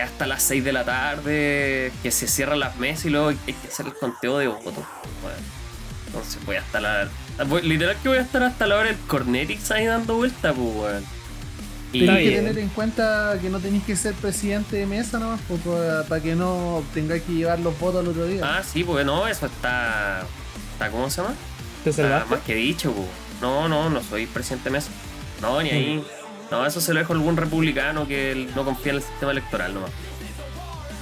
hasta las 6 de la tarde que se cierran las mesas y luego hay que hacer el conteo de votos. Bueno, entonces voy hasta la... voy- literal que voy a estar hasta la hora del Cornetix ahí dando vuelta, pues, weón. Tenéis que tener en cuenta que no tenéis que ser presidente de mesa nomás, para, que no tengáis que llevar los votos al otro día. Ah, sí, pues no, eso está... está ¿Cómo se llama? ¿Te Está salvaste? más que dicho, pues. No, no, no soy presidente de mesa. No, ni ahí. No, eso se lo dejo a algún republicano que no confía en el sistema electoral nomás.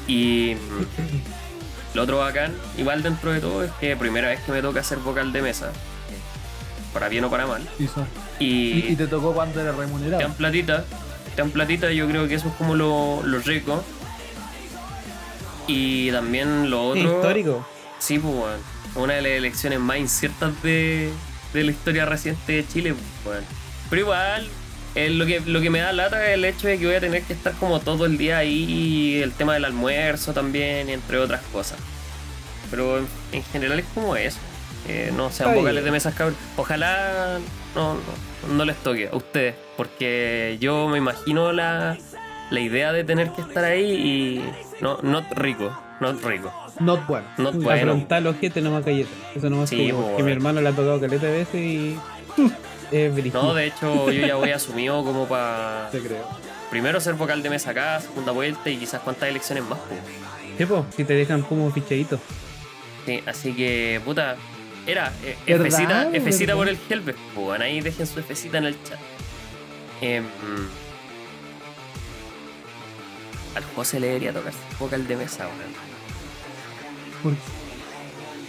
Y mm, lo otro bacán, igual dentro de todo, es que primera vez que me toca ser vocal de mesa. Para bien o para mal. Y, te tocó cuando te remunerado. dan platita. Te dan platita, yo creo que eso es como lo, lo rico. Y también lo otro. Histórico. Sí, pues, weón. Una de las elecciones más inciertas de, de la historia reciente de Chile, pues, weón. Pero igual, eh, lo, que, lo que me da lata es el hecho de que voy a tener que estar como todo el día ahí, y el tema del almuerzo también, y entre otras cosas. Pero en, en general es como eso. Eh, no sean Está vocales de mesas cabrón. Ojalá no, no, no les toque a ustedes, porque yo me imagino la, la idea de tener que estar ahí y no, no rico, no rico. Not bueno. No bueno. Afrontar los ojete no más galleta. Eso no más Sí, como que mi hermano le ha tocado caleta de veces y. [LAUGHS] es brígido. No, de hecho, yo ya voy asumido como para Te creo. primero ser vocal de mesa acá, segunda vuelta y quizás cuántas elecciones más. pues. Sí, po, si te dejan como fichadito. Sí, así que, puta, era eh. Fcita, por el Helvet. Pues, ahí dejen su Fcita en el chat. Em, al José le debería tocar vocal de mesa, weón. ¿Por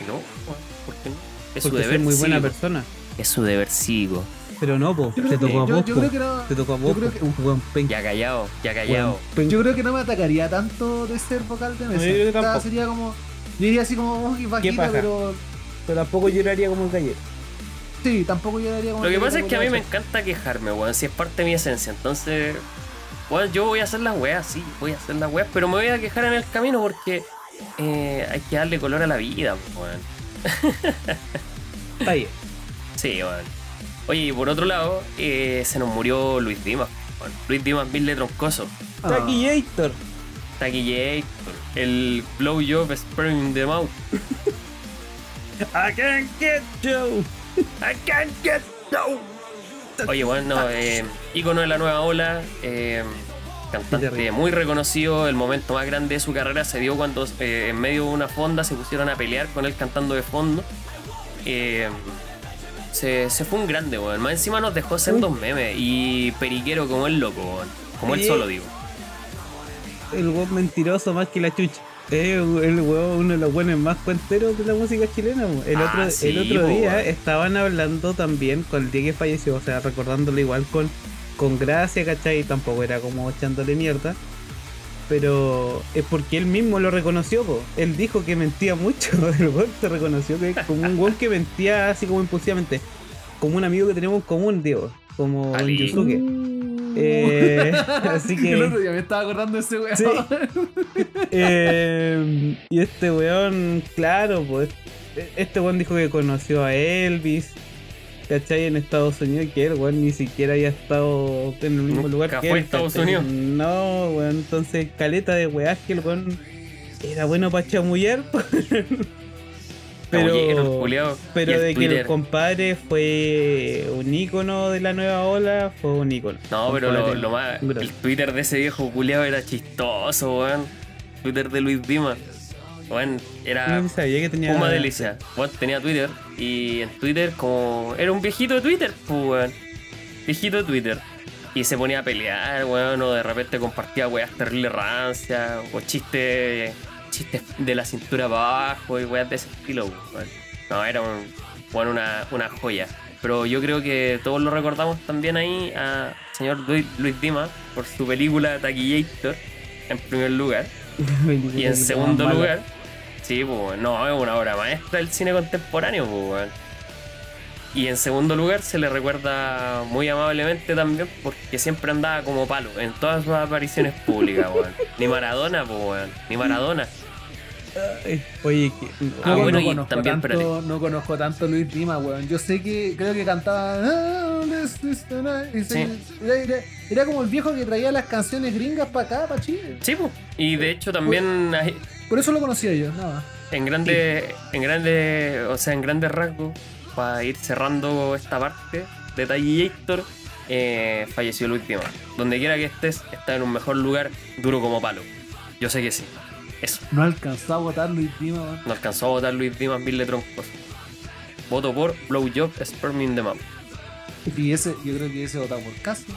No, weón, ¿por qué no? Es su Porque deber soy muy buena persona. Es su deber cívico. Pero no, po. Te que- tocó a vos, yo po. creo que no- Te tocó a vos, Un weón penca. Ya callado, ya callado. Yo creo que no me atacaría tanto de ser vocal de mesa. No, yo O sea, tampoco. sería como. Yo diría así como oh, bajita, paja. pero. Pero tampoco lloraría como el gallero. Sí, tampoco yo daría como. Lo que pasa es que a mí me encanta quejarme, weón, si es parte de mi esencia. Entonces, weón, yo voy a hacer las weas, sí, voy a hacer las weas, pero me voy a quejar en el camino porque eh, hay que darle color a la vida, weón. Está bien. Sí, weón. Oye, y por otro lado, eh, se nos murió Luis Dimas, weón. Luis Dimas Mille Troncoso. Ah, Taki Yator. Taki el blowjob sperm the mouth. [LAUGHS] I can't get you. I can't get no. Oye, bueno, no, eh, ícono de la nueva ola. eh, cantante muy reconocido. El momento más grande de su carrera se dio cuando eh, en medio de una fonda se pusieron a pelear con él cantando de fondo. Eh, se, se fue un grande, weón. Más encima nos dejó sendos memes y periquero como el loco, weón. Como él solo digo. El weón mentiroso más que la chucha. Es el weón uno de los buenos más cuenteros de la música chilena. El Ah, otro, sí, el otro po, día weón. estaban hablando también con el día que falleció, o sea, recordándolo igual con, con gracia, ¿cachai? Tampoco era como echándole mierda. Pero es porque él mismo lo reconoció, po. Él dijo que mentía mucho. [LAUGHS] El weón se reconoció que es como un weón que mentía así como impulsivamente. Como un amigo que tenemos en común, digo. Como Ali. Yusuke. Eh, [LAUGHS] así que. El otro día me estaba acordando de ese weón. Sí. [LAUGHS] Eh, y este weón, claro, pues. Este weón dijo que conoció a Elvis. ¿Cachai? En Estados Unidos, que el weón ni siquiera había estado en el mismo Nunca lugar que fue él. Estados ¿cachai? Unidos. No, weón. Entonces, caleta de weás que el weón era bueno para chamullar. [LAUGHS] El pero pero de que el compadre fue un ícono de la nueva ola, fue un ícono. No, pero lo, lo más. El Twitter de ese viejo culiao era chistoso, weón. Twitter de Luis Dima. Weón, era sabía que tenía. una delicia. Weón tenía Twitter y en Twitter como. Era un viejito de Twitter, pues. Viejito de Twitter. Y se ponía a pelear, weón, o de repente compartía weas terribles rancias, o chistes. Chistes de la cintura para abajo y weas de ese estilo, weón. No, era un, weón, una, una joya. Pero yo creo que todos lo recordamos también ahí a señor Luis, Luis Dima por su película Taquillator, en primer lugar. [LAUGHS] Y en segundo lugar, sí, pues, no, es una obra maestra del cine contemporáneo, pues, weón. Y en segundo lugar se le recuerda muy amablemente también porque siempre andaba como palo en todas sus apariciones públicas, weón. [LAUGHS] Ni Maradona, pues, weón. Ni Maradona. Ay, Oye, que. Ah, No, bueno, no y conozco también, tanto, no conozco tanto Luis Dima, weón. Yo sé que creo que cantaba. "Ah, this is the night", y se- Era, era- era como el viejo que traía las canciones gringas para acá, para Chile. Sí, pues. Y de hecho también hay- Por eso lo conocía yo, nada más. en grandes, en grandes, o sea, en grandes rasgos, para ir cerrando esta parte de Taquillator, eh, falleció Luis Dima. Donde quiera que estés, está en un mejor lugar, duro como palo. Yo sé que sí. Eso. No alcanzó a votar Luis Dima, weón. No alcanzó a votar Luis Dimas mil troncos. Voto por Blowjob Sperm in the Mouth. Y ese, yo creo que ese votaba por casi.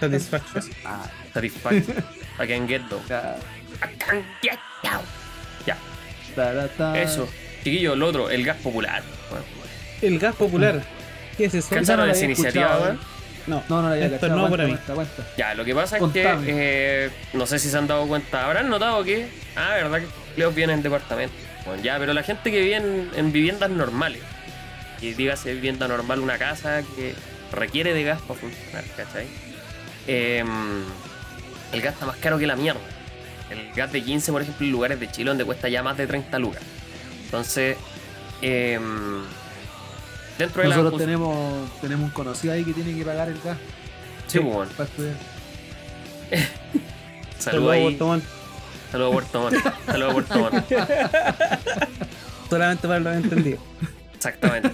Satisfaction. Ah, Satisfaction. [LAUGHS] I can get though. I can't get. Ya. Eso. Chiquillo, el otro, el gas popular. Bueno, El gas popular. ¿Qué es eso? Esa no ¿Cacharon la esa iniciativa, weón? No, No, no había esto cachado. no cuenta, para mí. cuenta, cuenta. Ya, lo que pasa Contame. es que eh, no sé si se han dado cuenta, habrán notado que, ah, verdad que Leos viene en departamento. Bueno, ya, pero la gente que vive en, en viviendas normales, y dígase vivienda normal, una casa que requiere de gas para funcionar, ¿cachai? Em, el gas está más caro que la mierda. El gas de 15, por ejemplo, en lugares de Chile donde cuesta ya más de 30 lucas. Entonces, em, dentro de la Nosotros jus- tenemos, tenemos un conocido ahí que tiene que pagar el gas Sí, bueno. para estudiar. [LAUGHS] Saludos ahí. Puerto Montt. Saludos a Puerto Montt. Saludos a Puerto Montt. [LAUGHS] Solamente para los entendidos. Exactamente.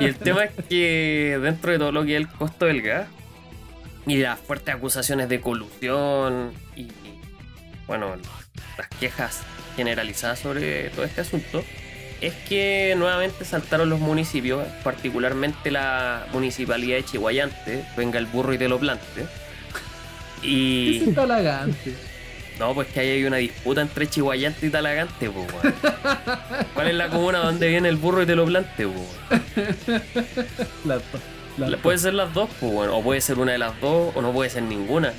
Y el tema es que dentro de todo lo que es el costo del gas y las fuertes acusaciones de colusión y, bueno, las quejas generalizadas sobre todo este asunto, es que nuevamente saltaron los municipios, particularmente la municipalidad de Chihuayante, venga el burro y te lo plante. ¿Qué es talagante? no, pues que ahí hay una disputa entre Chihuayante y Talagante, pues, weón. ¿Cuál es la comuna donde viene el burro y te lo plante, pues? weón? [LAUGHS] La- la- Puede ser las dos, pues bueno, o puede ser una de las dos, o no puede ser ninguna.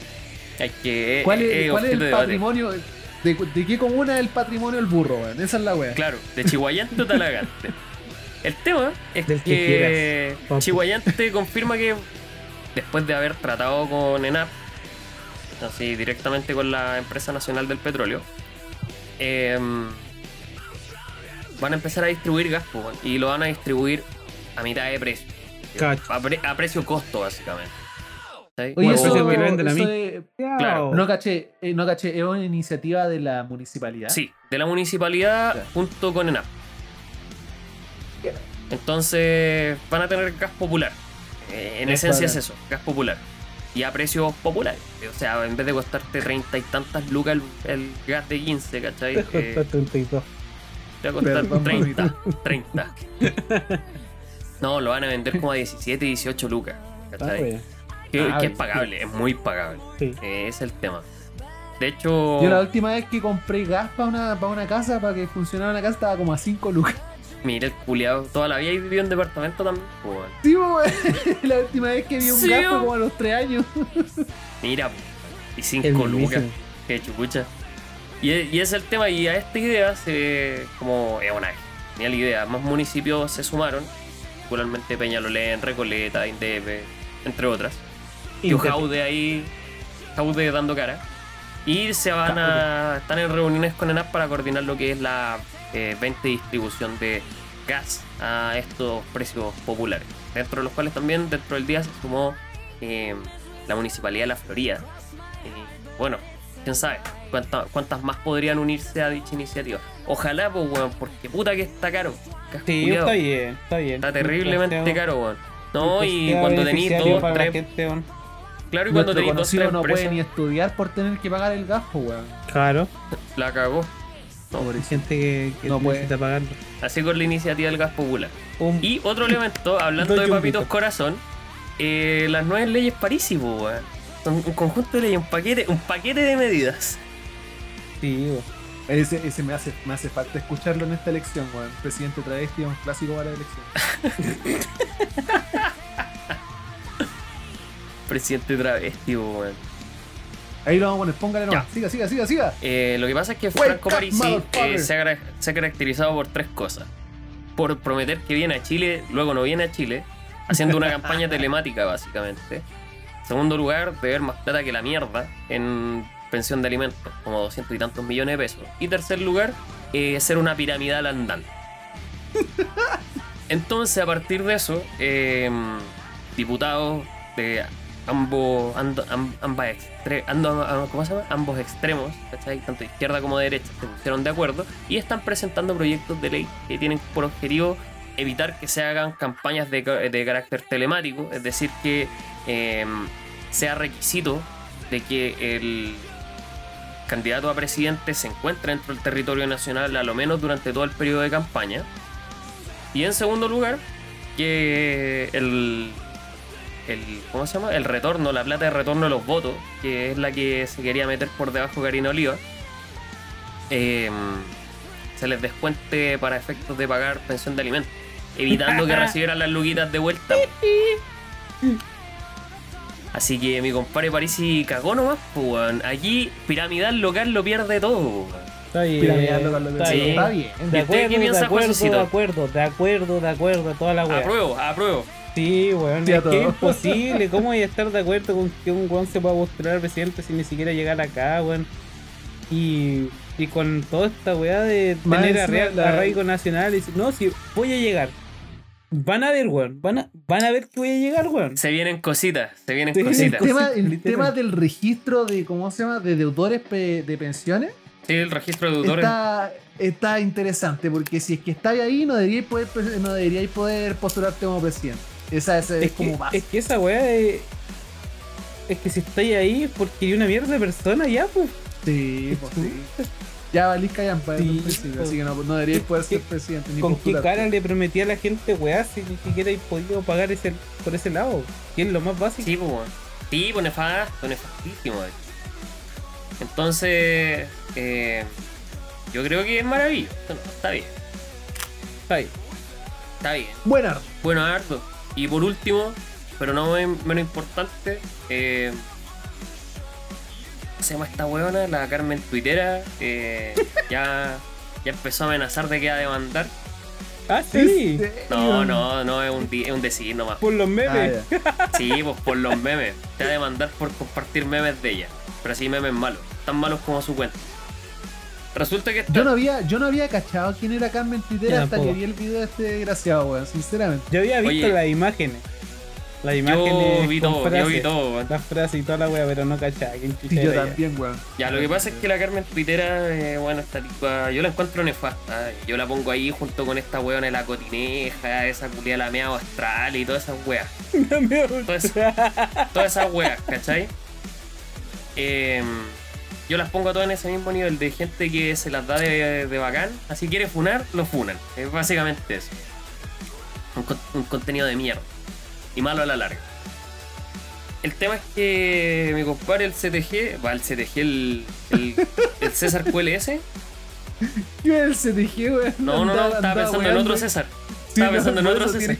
Que. ¿Cuál eh, es, eh, cuál es el de patrimonio? De, de qué comuna es el patrimonio del burro, weón? Esa es la wea. Claro, de Chihuayante o Talagante. [LAUGHS] El tema es Del que que. Chihuayante confirma que después de haber tratado con ENAP, así directamente con la empresa nacional del petróleo, em, van a empezar a distribuir gas pues, y lo van a distribuir a mitad de precio. Cacho. A, pre- a precio costo, básicamente. ¿Sí? Oye, eso, precio que me venden a mí. eso es- Claro. no caché, eh, no caché, es una iniciativa de la municipalidad. Sí, de la municipalidad Ya. junto con ENAP. Entonces van a tener gas popular. Eh, en Es esencia es eso, gas popular. y a precios populares. O sea, en vez de costarte treinta y tantas lucas el, el gas de 15, ¿cachai? Te Eh, costó 32. te va a costar Perdón, 30. 30. [LAUGHS] No, lo van a vender como a 17, 18 lucas. Ah, ¿cachai? wea. Que, Ah, que es sí. pagable, es muy pagable. Sí. Es el tema. De hecho, Yo la última vez que compré gas para una, para una casa, para que funcionara una casa, estaba como a 5 lucas. mira el culiado, toda la vida he vivido en departamento también. pues, bueno. Sí, weón. [LAUGHS] La última vez que vi un Sí, gas fue como a los 3 años. Mira, y El 5 lucas. Qué chupucha. Y, y es el tema, y a esta idea se. como es una genial idea. Más municipios se sumaron, particularmente Peñalolén, Recoleta, Indepe, entre otras. Indepe. Jaude ahí, Jaude dando cara. Y se van a. están en reuniones con ENAP para coordinar lo que es la eh, venta y distribución de gas a estos precios populares. Dentro de los cuales también, dentro del día, se sumó eh, la municipalidad de La Florida. Y, bueno, quién sabe cuánta- cuántas más podrían unirse a dicha iniciativa. Ojalá, pues, weón, porque puta que está caro. Sí, está bien, está bien. Está terriblemente caro, weón. No, y cuando tenéis dos, tres. gente. Claro, y cuando tenéis dos, tres no puede ni estudiar por tener que pagar el gas, pues, weón. Claro. la cagó. Hay gente que, que No puede. necesita pagarlo. Así con la iniciativa del gas popular. Un- Y otro elemento, hablando de papitos corazón, eh, las nuevas leyes París, weón. Son un conjunto de leyes, un paquete, un paquete de medidas. Sí, weón. Ese, ese me, hace, me hace falta escucharlo en esta elección, weón. Presidente travesti es un clásico para la elección. [LAUGHS] Presidente travesti, weón. Ahí lo vamos a poner, póngale nomás. Ya. Siga, siga, siga, siga. Eh, lo que pasa es que Franco up, Parisi eh, se, ha, car- se ha caracterizado por tres cosas. Por prometer que viene a Chile, luego no viene a Chile, haciendo una [LAUGHS] campaña telemática básicamente. Segundo lugar, beber más plata que la mierda en pensión de alimentos, como 200 y tantos millones de pesos. Y tercer lugar, eh, ser una piramidal andante. [LAUGHS] Entonces, a partir de eso, eh, diputados de ambos, ambas extre- ando- am- ¿cómo se llama? ambos extremos, tanto izquierda como de derecha, se pusieron de acuerdo y están presentando proyectos de ley que tienen por objetivo evitar que se hagan campañas de, de carácter telemático, es decir, que eh, sea requisito de que el candidato a presidente se encuentre dentro del territorio nacional a lo menos durante todo el periodo de campaña. Y en segundo lugar, que el, el ¿cómo se llama? El retorno, la plata de retorno de los votos, que es la que se quería meter por debajo Karina Oliva, eh, se les descuente para efectos de pagar pensión de alimentos, evitando que [LAUGHS] recibieran las luquitas de vuelta. Así que mi compadre Parisi cagó nomás, pues. Aquí Piramidal Local lo pierde todo, weón. Está bien. Está Sí. bien. Está bien. De ¿Y usted acuerdo, qué piensa, de acuerdo, de acuerdo, de acuerdo, de acuerdo, toda la weá. Apruebo, apruebo. Sí, weón, Sí, es que es imposible. [LAUGHS] ¿Cómo voy a estar de acuerdo con que un weón se pueda postular presidente sin ni siquiera llegar acá, weón? Y, y con toda esta weá de Más tener encima arra- la- arraigo nacional y no, si voy a llegar. Van a ver, weón. Van a, van a ver que voy a llegar, weón. Se vienen cositas, se vienen Sí. El cositas. tema, el tema del registro de, ¿cómo se llama? De deudores pe- de pensiones Sí, el registro de deudores. está, está interesante porque si es que estáis ahí no deberíais poder, no deberíais poder postularte como presidente. Esa, esa es, Es como que, base. es que esa weá es. Es que si estáis ahí es porque hay una mierda de persona ya, pues. Sí, pues sí. Ya valís callampa Sí, un principio, pues. así que no, no deberíais poder ¿Qué- ser presidente ni ¿Con qué cara le prometí a la gente weá si ni siquiera he podido pagar ese, por ese lado? Que es lo más básico. Sí, pues, weón. Sí, pues nefasto, nefastísimo. hecho. Entonces, eh, yo creo que es maravilloso. No, está bien, Está ahí. está bien. Buena. Bueno, harto. Y por último, pero no men- menos importante, eh, ¿cómo se llama esta weona? La Carmen Tuitera. eh, [LAUGHS] ya, ya empezó a amenazar de que va a demandar. Ah, sí. No, no, no, es un, es un decir nomás. Por los Ah, memes. ya. [LAUGHS] Sí, pues por los memes. Te va a demandar por compartir memes de ella. Pero así memes malos. Tan malos como su cuenta. Resulta que esta- Yo no había, yo no había cachado quién era Carmen Yo Twitter hasta que vi el video de este desgraciado, weón, sinceramente. Yo había visto Oye. las imágenes. Las imágenes. vi con todo, yo vi todo, weón. Las frases y toda la wea, pero no cachaba. ¿Quién Sí, chucha yo también, weón. Ya, lo que pasa es que la Carmen Twittera, eh, bueno, esta tipa, yo la encuentro nefasta. Yo la pongo ahí junto con esta weona de la cotineja, esa culia la mea astral y todas esas weas. [LAUGHS] Todas, todas esas weas, ¿cachai? Em, yo las pongo todas en ese mismo nivel de gente que se las da de, de bacán. Así quiere funar, lo funan. Es básicamente eso. Un, con- un contenido de mierda. Y malo a la larga. El tema es que mi compadre, el CTG, va, el CTG, el, el, [LAUGHS] el César QLS. El CTG, weón. No, no, no, Andaba- estaba andaba pensando en otro César. Sí, Estaba no, pensando en otro César. Tiene,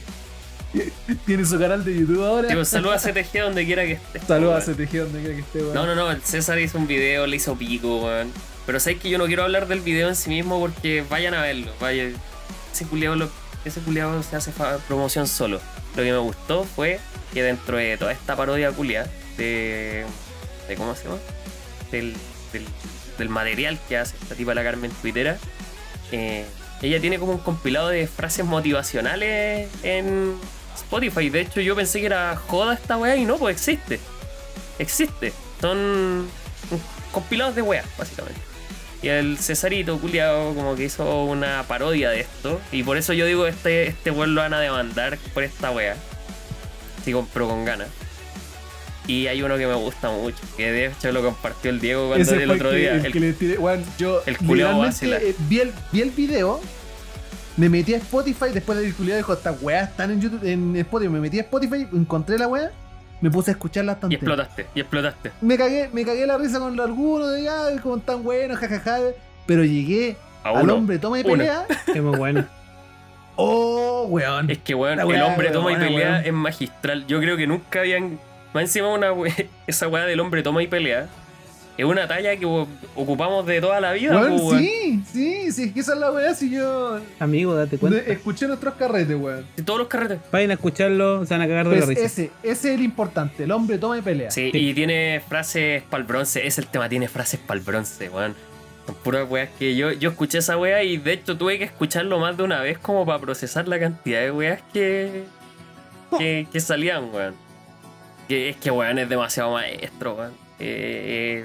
[LAUGHS] tiene su canal de YouTube ahora. Digo, saluda a CTG donde quiera que esté. Saludos a. CTG donde quiera que esté, weón. No, no, no, el César hizo un video, le hizo pico, weón. Pero sabes que yo no quiero hablar del video en sí mismo porque vayan a verlo. Vaya, ese culiado, lo- ese culiado se hace promoción solo. Lo que me gustó fue que dentro de toda esta parodia culia de, de ¿cómo se llama? Del, del, del material que hace esta tipa la Carmen Twittera, eh, ella tiene como un compilado de frases motivacionales en Spotify. De hecho, yo pensé que era joda esta weá y no, pues existe. Existe. Son compilados de weas, básicamente. Y el Cesarito, culiado, como que hizo una parodia de esto. Y por eso yo digo, este, este weón lo van a demandar por esta wea. Sí, pero con ganas. Y hay uno que me gusta mucho, que de hecho lo compartió el Diego cuando el otro que- día. El, El- que le tiré, yo el eh, vi, el, vi el video, me metí a Spotify, después de que culiao dijo, estas weas están en YouTube, en Spotify, me metí a Spotify, encontré la wea, me puse a escucharla y bastante. explotaste, y explotaste. Me cagué, me cagué la risa con algunos, de ah, como tan buenos, jajaja. Pero llegué A al uno. hombre toma y Uno. pelea. [LAUGHS] Es muy bueno. Oh, weón. Es que, weón, el weá, hombre toma y pelea es magistral. Yo creo que nunca habían. Más encima, una [LAUGHS] esa weá del hombre toma y pelea. Es una talla que ocupamos de toda la vida, Weón, po, weón. sí, sí, sí, es que esa es la weá, si yo Amigo, date cuenta. escuché nuestros carretes, weón. De todos los carretes. Vayan a escucharlo, se van a cagar de la Pues risa. ese, ese es el importante, el hombre toma y pelea. Sí, y tiene frases para el bronce. Es el tema, tiene frases para el bronce, weón. Son puras weas que yo, yo escuché esa wea y de hecho tuve que escucharlo más de una vez como para procesar la cantidad de weas que, que, que salían, weón. Que es que weón es demasiado maestro, weón. Eh, eh,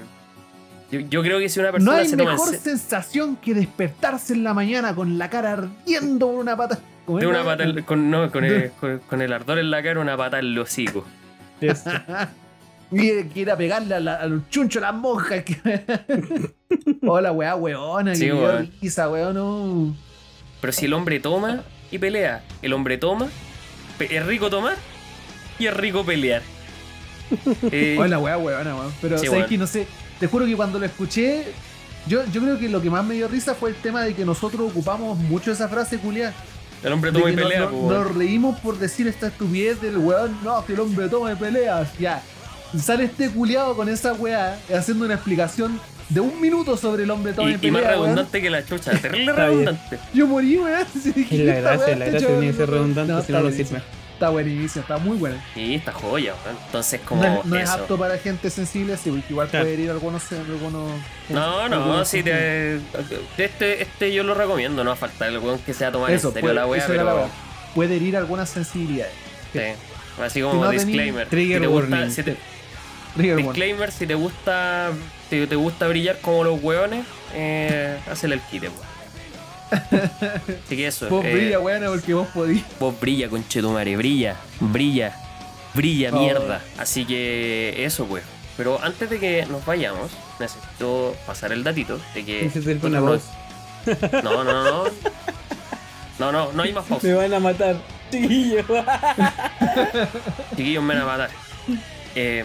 yo, yo creo que si una No persona hay se toma mejor se- sensación que despertarse en la mañana con la cara ardiendo por una pata. Con, no, con, el, con, con el ardor en la cara, una pata en el hocico. Eso. [LAUGHS] Y que ir a pegarle a, la- a los chunchos a las monjas. [LAUGHS] Hola, weá, weona. Sí, weón. risa, weón. No. Pero si el hombre toma y pelea, el hombre toma, es rico tomar y es rico pelear. [LAUGHS] Eh, Hola, weá, weona, weón. Pero Sí, sabes weón. que no sé. Te juro que cuando lo escuché. Yo, yo creo que lo que más me dio risa fue el tema de que nosotros ocupamos mucho esa frase culiada. el hombre De toma y no- pelea, no- pues, weón. nos reímos por decir esta estupidez del weón. No, que el hombre toma y peleas. Ya. Sale este culiado con esa weá haciendo una explicación de un minuto sobre el hombre toma y, Y, y pelea. más weón. redundante que la chucha, [LAUGHS] terrible redundante. Yo morí, weón. [LAUGHS] Es la gracia, weá la gracia tiene que ser redundante, si no, no buenísimo. sirve. Está buenísimo, está muy buena. Y esta joya, weón. Entonces, como No, es, no es eso. apto para gente sensible, sí, porque igual Claro. puede herir algunos. algunos No, no, algunos sí, te, este, este yo lo recomiendo, no va a faltar el weón que sea tomar Eso, en serio puede, la wea, la pero. Puede herir algunas sensibilidades. sí. Así Si como no disclaimer. Trigger si te gusta, warning. si te- Trigger warning. disclaimer, si te gusta, si te gusta brillar como los hueones, eh, hazle el quite, weón. Así que eso. Vos eh, brilla, weón, porque vos podís. Vos brilla, conchetumare, brilla, brilla, brilla, Oh. mierda. Así que eso, pues. Pero antes de que nos vayamos, necesito pasar el datito de que. Una voz. no- No, no, no. No, no, no hay más [LAUGHS] pausa. Me van a matar. Chiquillo. [LAUGHS] Chiquillos me van a matar. Eh,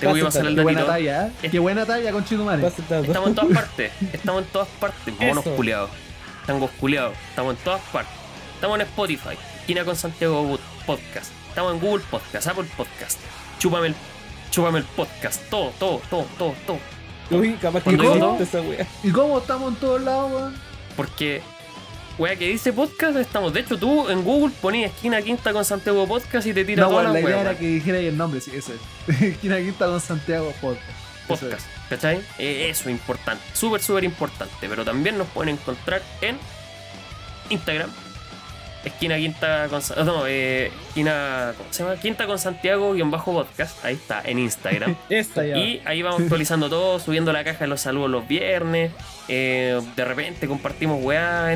tengo que pasar el Qué buena datito. talla, ¿eh? Qué buena talla, con Chitumare. Estamos en todas partes. Estamos en todas partes. Monos Eso. Culiados. Tangos culiados. Estamos en todas partes. Estamos en Spotify. Esquina con Santiago Podcast. Estamos en Google Podcast, Apple Podcast. Chúpame el, chúpame el podcast. Todo, todo, todo, todo, todo. Uy, capaz que existe esa wea. ¿Y cómo estamos en todos lados, weón? Porque, wea, que dice podcast, estamos. De hecho, tú en Google ponías esquina quinta con Santiago Podcast y te tira No, todas weón, las la idea weas, era weón. que dijera ahí el nombre, sí, ese. [LAUGHS] Esquina Quinta con Santiago Podcast. Podcast. ¿Cachai? Eso es importante, súper, súper importante. Pero también nos pueden encontrar en Instagram, esquina quinta con no, eh, esquina, ¿cómo se llama? Quinta con Santiago guion bajo podcast, ahí está, en Instagram. [LAUGHS] Esta ya. Y ahí vamos actualizando todo, subiendo la caja de los saludos los viernes. eh, de repente compartimos weá,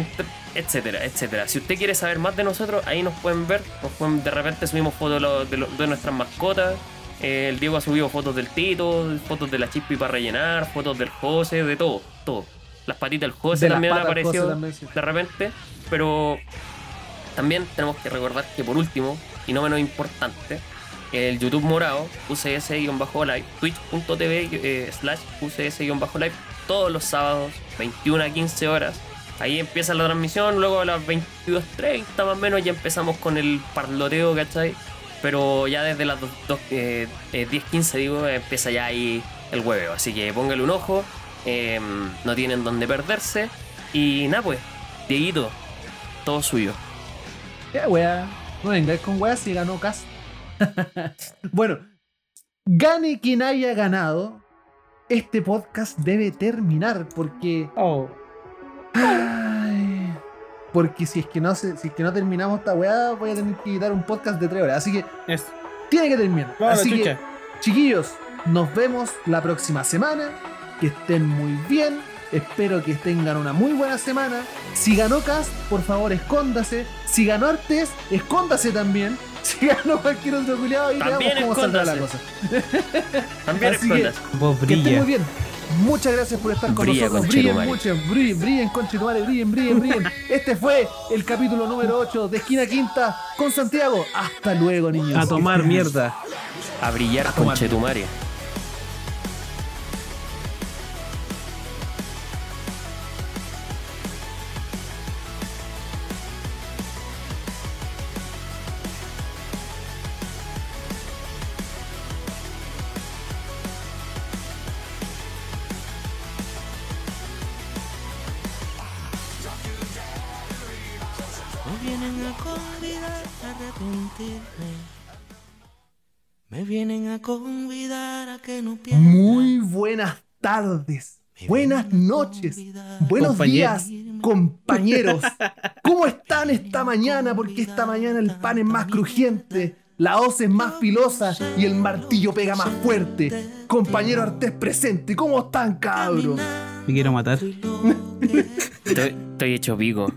etcétera, etcétera. Si usted quiere saber más de nosotros, ahí nos pueden ver. Nos pueden- de repente subimos fotos de, lo- de lo- de nuestras mascotas. Eh, el Diego ha subido fotos del Tito, fotos de la Chispi para rellenar, fotos del José, de todo, todo. Las patitas del José De también han aparecido José también, sí. de repente. Pero también tenemos que recordar que por último, y no menos importante, el YouTube morado, UCS-live, twitch.tv eh, slash UCS-live, todos los sábados, 21 a 15 horas. Ahí empieza la transmisión, luego a las 22.30 más o menos ya empezamos con el parloteo, ¿cachai? Pero ya desde las dos- dos- eh, eh, 10.15 digo, empieza ya ahí el hueveo. Así que póngale un ojo, eh, no tienen donde perderse. Y nada pues, Dieguito, todo suyo. Ya, wea. No vengáis con weas si ganó Cas. [LAUGHS] bueno, gane quien haya ganado. Este podcast debe terminar porque. Oh. Ay, porque si es que no se, si es que no terminamos esta weá, voy a tener que quitar un podcast de tres horas. Así que Eso. tiene que terminar. Así chucha. que, chiquillos, nos vemos la próxima semana. Que estén muy bien. Espero que tengan una muy buena semana. Si ganó Cast, por favor, escóndase. Si ganó Artes, escóndase también. [LAUGHS] Si ganó cualquier otro culiado, y También veamos cómo saldrá la cosa. escóndase. [LAUGHS] También Así que-. Vos Que estén muy bien. Muchas gracias por estar con Brilla, nosotros. Brillen conchetumare. mucho, brillen, brillen, conchetumare, brillen, brillen, brillen. [LAUGHS] Este fue el capítulo número 8 de Esquina Quinta con Santiago. Hasta luego, niños. A tomar mierda. A brillar tomar. Me vienen a convidar a que no pierda. Muy buenas tardes. Buenas noches. Buenos Compañeros. días, [LAUGHS] compañeros. ¿Cómo están esta mañana? Porque esta mañana el pan es más crujiente, la hoz es más filosa y el martillo pega más fuerte. Compañero Artés presente, ¿cómo están, cabros? Me quiero matar. [LAUGHS] Estoy, estoy hecho pico.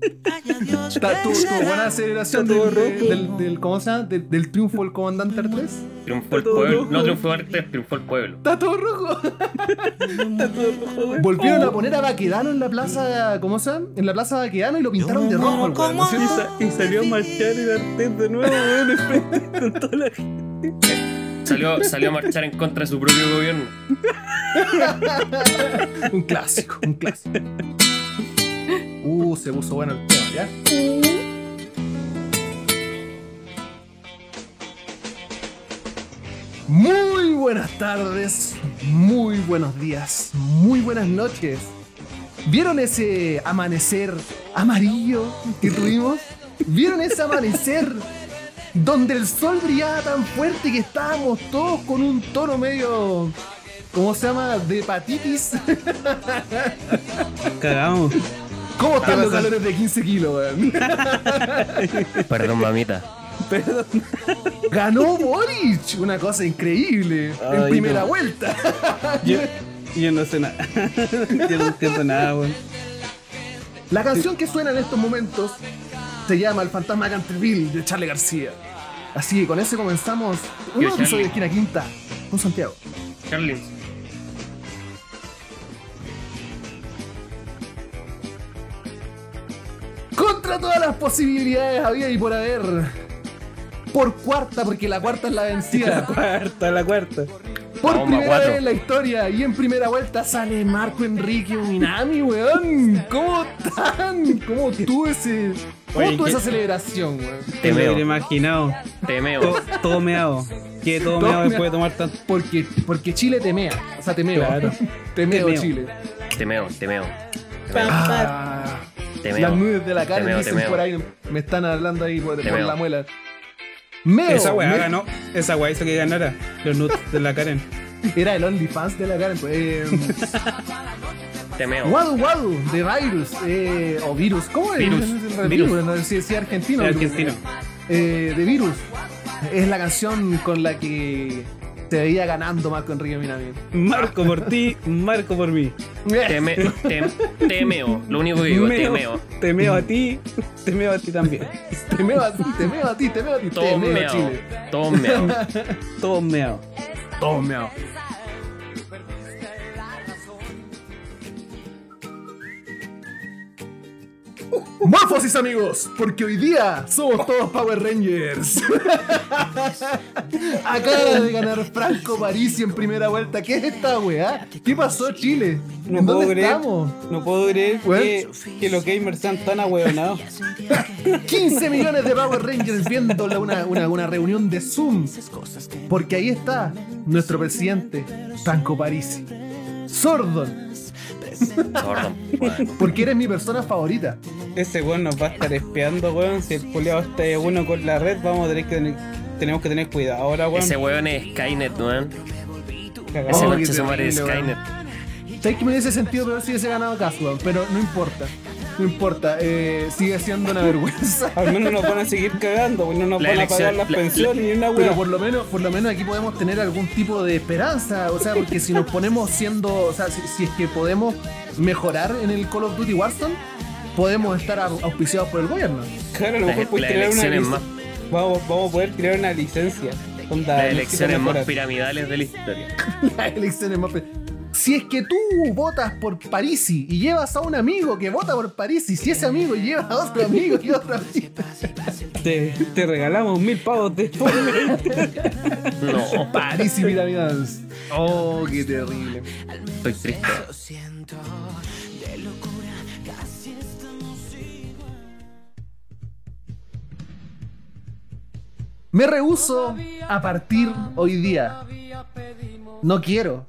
Está tu, tu buena celebración del, del, del- ¿cómo se llama? Del, del triunfo del comandante Artés. Triunfó el pueblo. No triunfó Artes, triunfó el pueblo. Está todo rojo. [LAUGHS] Volvieron a poner a Baquedano en la plaza, ¿cómo se llama? En la plaza Baquedano y lo pintaron de rojo, el. Y salió a marchar y Artés de nuevo, weón, de frente con toda la gente. Salió, salió a marchar en contra de su propio gobierno. [LAUGHS] Un clásico, un clásico. Uh, se puso bueno el tema. Muy buenas tardes, muy buenos días, muy buenas noches. ¿Vieron ese amanecer amarillo que tuvimos? ¿Vieron ese amanecer donde el sol brillaba tan fuerte que estábamos todos con un tono medio, ¿cómo se llama? De hepatitis. Cagamos. ¿Cómo están los calores de 15 kilos, weón? [LAUGHS] Perdón, mamita. Ganó Boric, una cosa increíble. en primera no. vuelta. Yo, yo no sé nada. [LAUGHS] yo no entiendo nada, weón. La canción que suena en estos momentos se llama El fantasma de Canterville de Charlie García. Así que con ese comenzamos un nuevo episodio de Charlie. Esquina Quinta con Santiago. Carlins. Contra todas las posibilidades había y por haber. Por cuarta, porque la cuarta es la La vencida. cuarta, la cuarta. Por Vamos, primera vez en la historia y en primera vuelta sale Marco Enrique Minami, weón. ¿Cómo están? ¿Cómo tú ese. ¿Cómo Oye, tú ¿qué- esa celebración, weón? Te Me hubiera imaginado. Te meo. To- todo meado. Que todo Todo meado después de tomar tanto. Porque, porque Chile temea. O sea, temeo. Claro. [LAUGHS] Temeo, Temeo. Chile. Te meo, te meo. Ah, Las nudes de la cara Temeo, dicen temeo. por ahí. Me están hablando ahí por, por la muela. Meo. Esa weá me- ganó. Esa weá hizo que ganara. Los nuts de la Karen. [LAUGHS] Era el OnlyFans de la Karen. Pues, eh, Temeo. Wadu Wadu de Virus. eh, o Virus. ¿Cómo es? Virus. Virus. Virus. No sé si es argentino. Argentino. Eh, de Virus. Es la canción con la que se veía ganando Marco Enrique Minami. Marco por ti, Marco por mí. Teme, tem- temeo. Lo único que digo, Meo, temeo. Te meo a ti, te meo a ti también. [LAUGHS] Te meo a ti, te meo a ti, te meo a ti. Todo Te meo meao. Chile. Todo meao. Todos meados. Todo meao. Morfosis amigos, porque hoy día somos todos Power Rangers. [LAUGHS] Acaba de ganar Franco Parisi en primera vuelta. ¿Qué es esta weá? ¿Qué pasó Chile? No ¿En puedo dónde creer, estamos? no puedo creer que, que los gamers sean tan ahueonados. [LAUGHS] 15 millones de Power Rangers viendo una, una reunión de Zoom. Porque ahí está nuestro presidente, Franco Parisi. Sordon, Sordo. Bueno. porque eres mi persona favorita. Ese weón nos va a estar espiando, weón. Si el culiado está de uno con la red, vamos a tener que tener, tenemos que tener cuidado ahora, weón. Ese weón es Skynet, weón. Cagado. Ese Oh, se weón. Skynet. ¿Sabes que me hubiese sentido peor si hubiese ganado Caswell? Pero no importa. No importa. eh, sigue siendo una vergüenza. [LAUGHS] Al menos nos van a seguir cagando, weón. No nos La van a pagar las la- pensiones ni una Pero weón. por lo menos, por lo menos aquí podemos tener algún tipo de esperanza. O sea, porque si nos ponemos siendo. O sea, si, si es que podemos mejorar en el Call of Duty Warzone, podemos estar au- auspiciados por el gobierno. Claro, a lo mejor puedes crear una licencia. Vamos, vamos a poder crear una licencia. Onda, Las elecciones más piramidales de la historia. [LAUGHS] Las elecciones más. pe- Si es que tú votas por Parisi y llevas a un amigo que vota por Parisi, si ese amigo lleva a otro amigo y otro amigo. Te, te regalamos mil pavos de No, Parisi Pyramids. Oh, qué terrible. estoy triste. Me rehuso a partir hoy día. No quiero.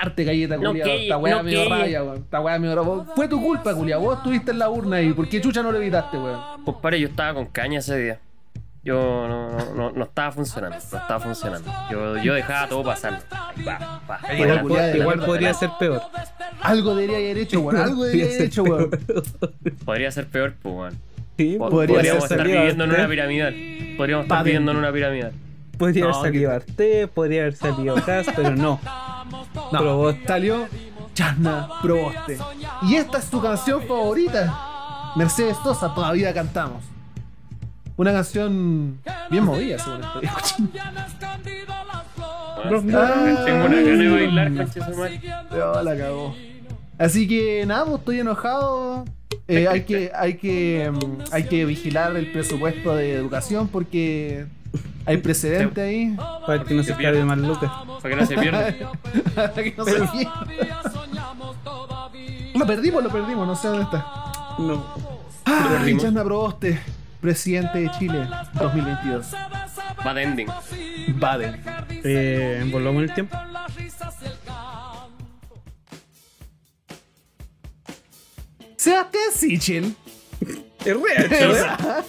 Parte galleta No culiao. que- Esta weá no me dio weón. Esta weá me dio rabia. Fue tu culpa, culiao. Vos estuviste en la urna y ¿por qué chucha no lo evitaste, weón? Compadre, yo estaba con caña ese día. Yo no, no, no, no estaba funcionando, no estaba funcionando. Yo, yo dejaba todo pasar. Va, va. Igual, la po- culiada de la igual mierda. podría ser peor. Algo debería haber hecho, weón. Algo debería haber hecho, weón. Podría ser peor, pues, weón. Sí, Po- Podría Podríamos estar viviendo en una piramidal. Podríamos estar viviendo en una piramidal. Podría haber salido Arte, podría haber salido Cas, pero no. No, Proboste. salió Chasna Proboste. Y esta es tu canción favorita. Mercedes Sosa, todavía cantamos. Una canción bien movida, según estoy escuchando. Weón, Tengo una gana de bailar. Oh, la cagó. Así que nada, pues estoy enojado. Eh, hay que, hay que, mm, hay que vigilar el presupuesto de educación porque hay precedente ahí. Para que no se acabe más lucas. Para que no se pierda. [LAUGHS] Para que no se pierda. Lo perdimos, lo perdimos, no sé dónde está. No. Chasna Proboste, presidente de Chile 2022. Bad ending. Baden. Eh, volvamos en el tiempo. Sebastián Sichel. Es real.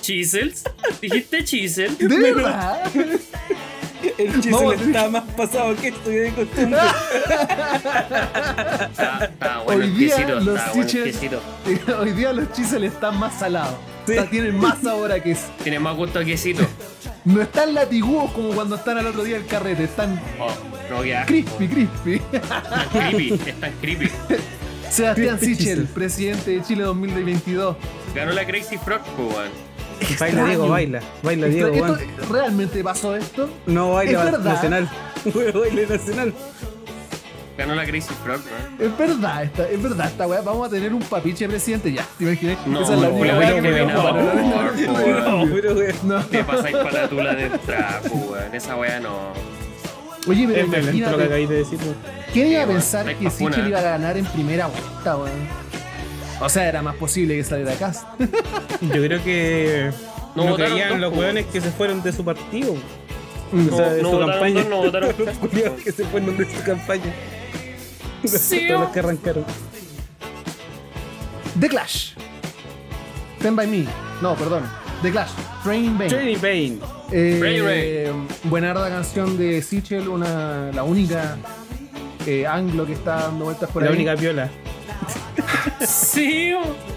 Chisels. Dijiste chisel. De verdad. El chisel está más pasado que esto de costumbre. Está, está bueno Hoy el día quesito. los Está bueno el Sichel- quesito. [LAUGHS] Hoy día los chisel están más salados. Sí. O sea, tienen más sabor a queso. Tiene más gusto a quesito. No están latiguos como cuando están al otro día del carrete. Están Oh, no, crispy, crispy. Están creepy. Están creepy. Sebastián Sichel, chisel. presidente de Chile 2022. Ganó la Crazy Frog, pues, Baila Diego, baila. Baila Diego, Esto- ¿Realmente pasó esto? No baila Es verdad. nacional. [LAUGHS] baile nacional. Ganó la Crazy Frog, weón. Es verdad, esta, es verdad, esta weá. Vamos a tener un papiche presidente ya. ¿Te imaginas? No, Esa es la [LAUGHS] no, única no, weá no, que me no, no, no, no, No. No. Te pasáis para la tula de trapo, weón. Esa weá no. Oye, pero Es violento lo que imagínate, acabáis de decir, weón. ¿quién iba a pensar que. Sichel iba a ganar en primera vuelta, weón? O sea, era más posible que saliera acá. [LAUGHS] Yo creo que No no, creían los po. weones que se fueron de su partido. Mm. O sea, de no su votaron campaña. dos, no votaron [LAUGHS] los que se fueron de su campaña. Sí, Todos los oh. que arrancaron. The Clash. Stand by me. No, perdón. The Clash. Training Bane. Johnny Bane. Eh, buenarda canción de Sichel, una, la única eh, anglo que está dando vueltas por la ahí. única piola. [LAUGHS] Sí, bo.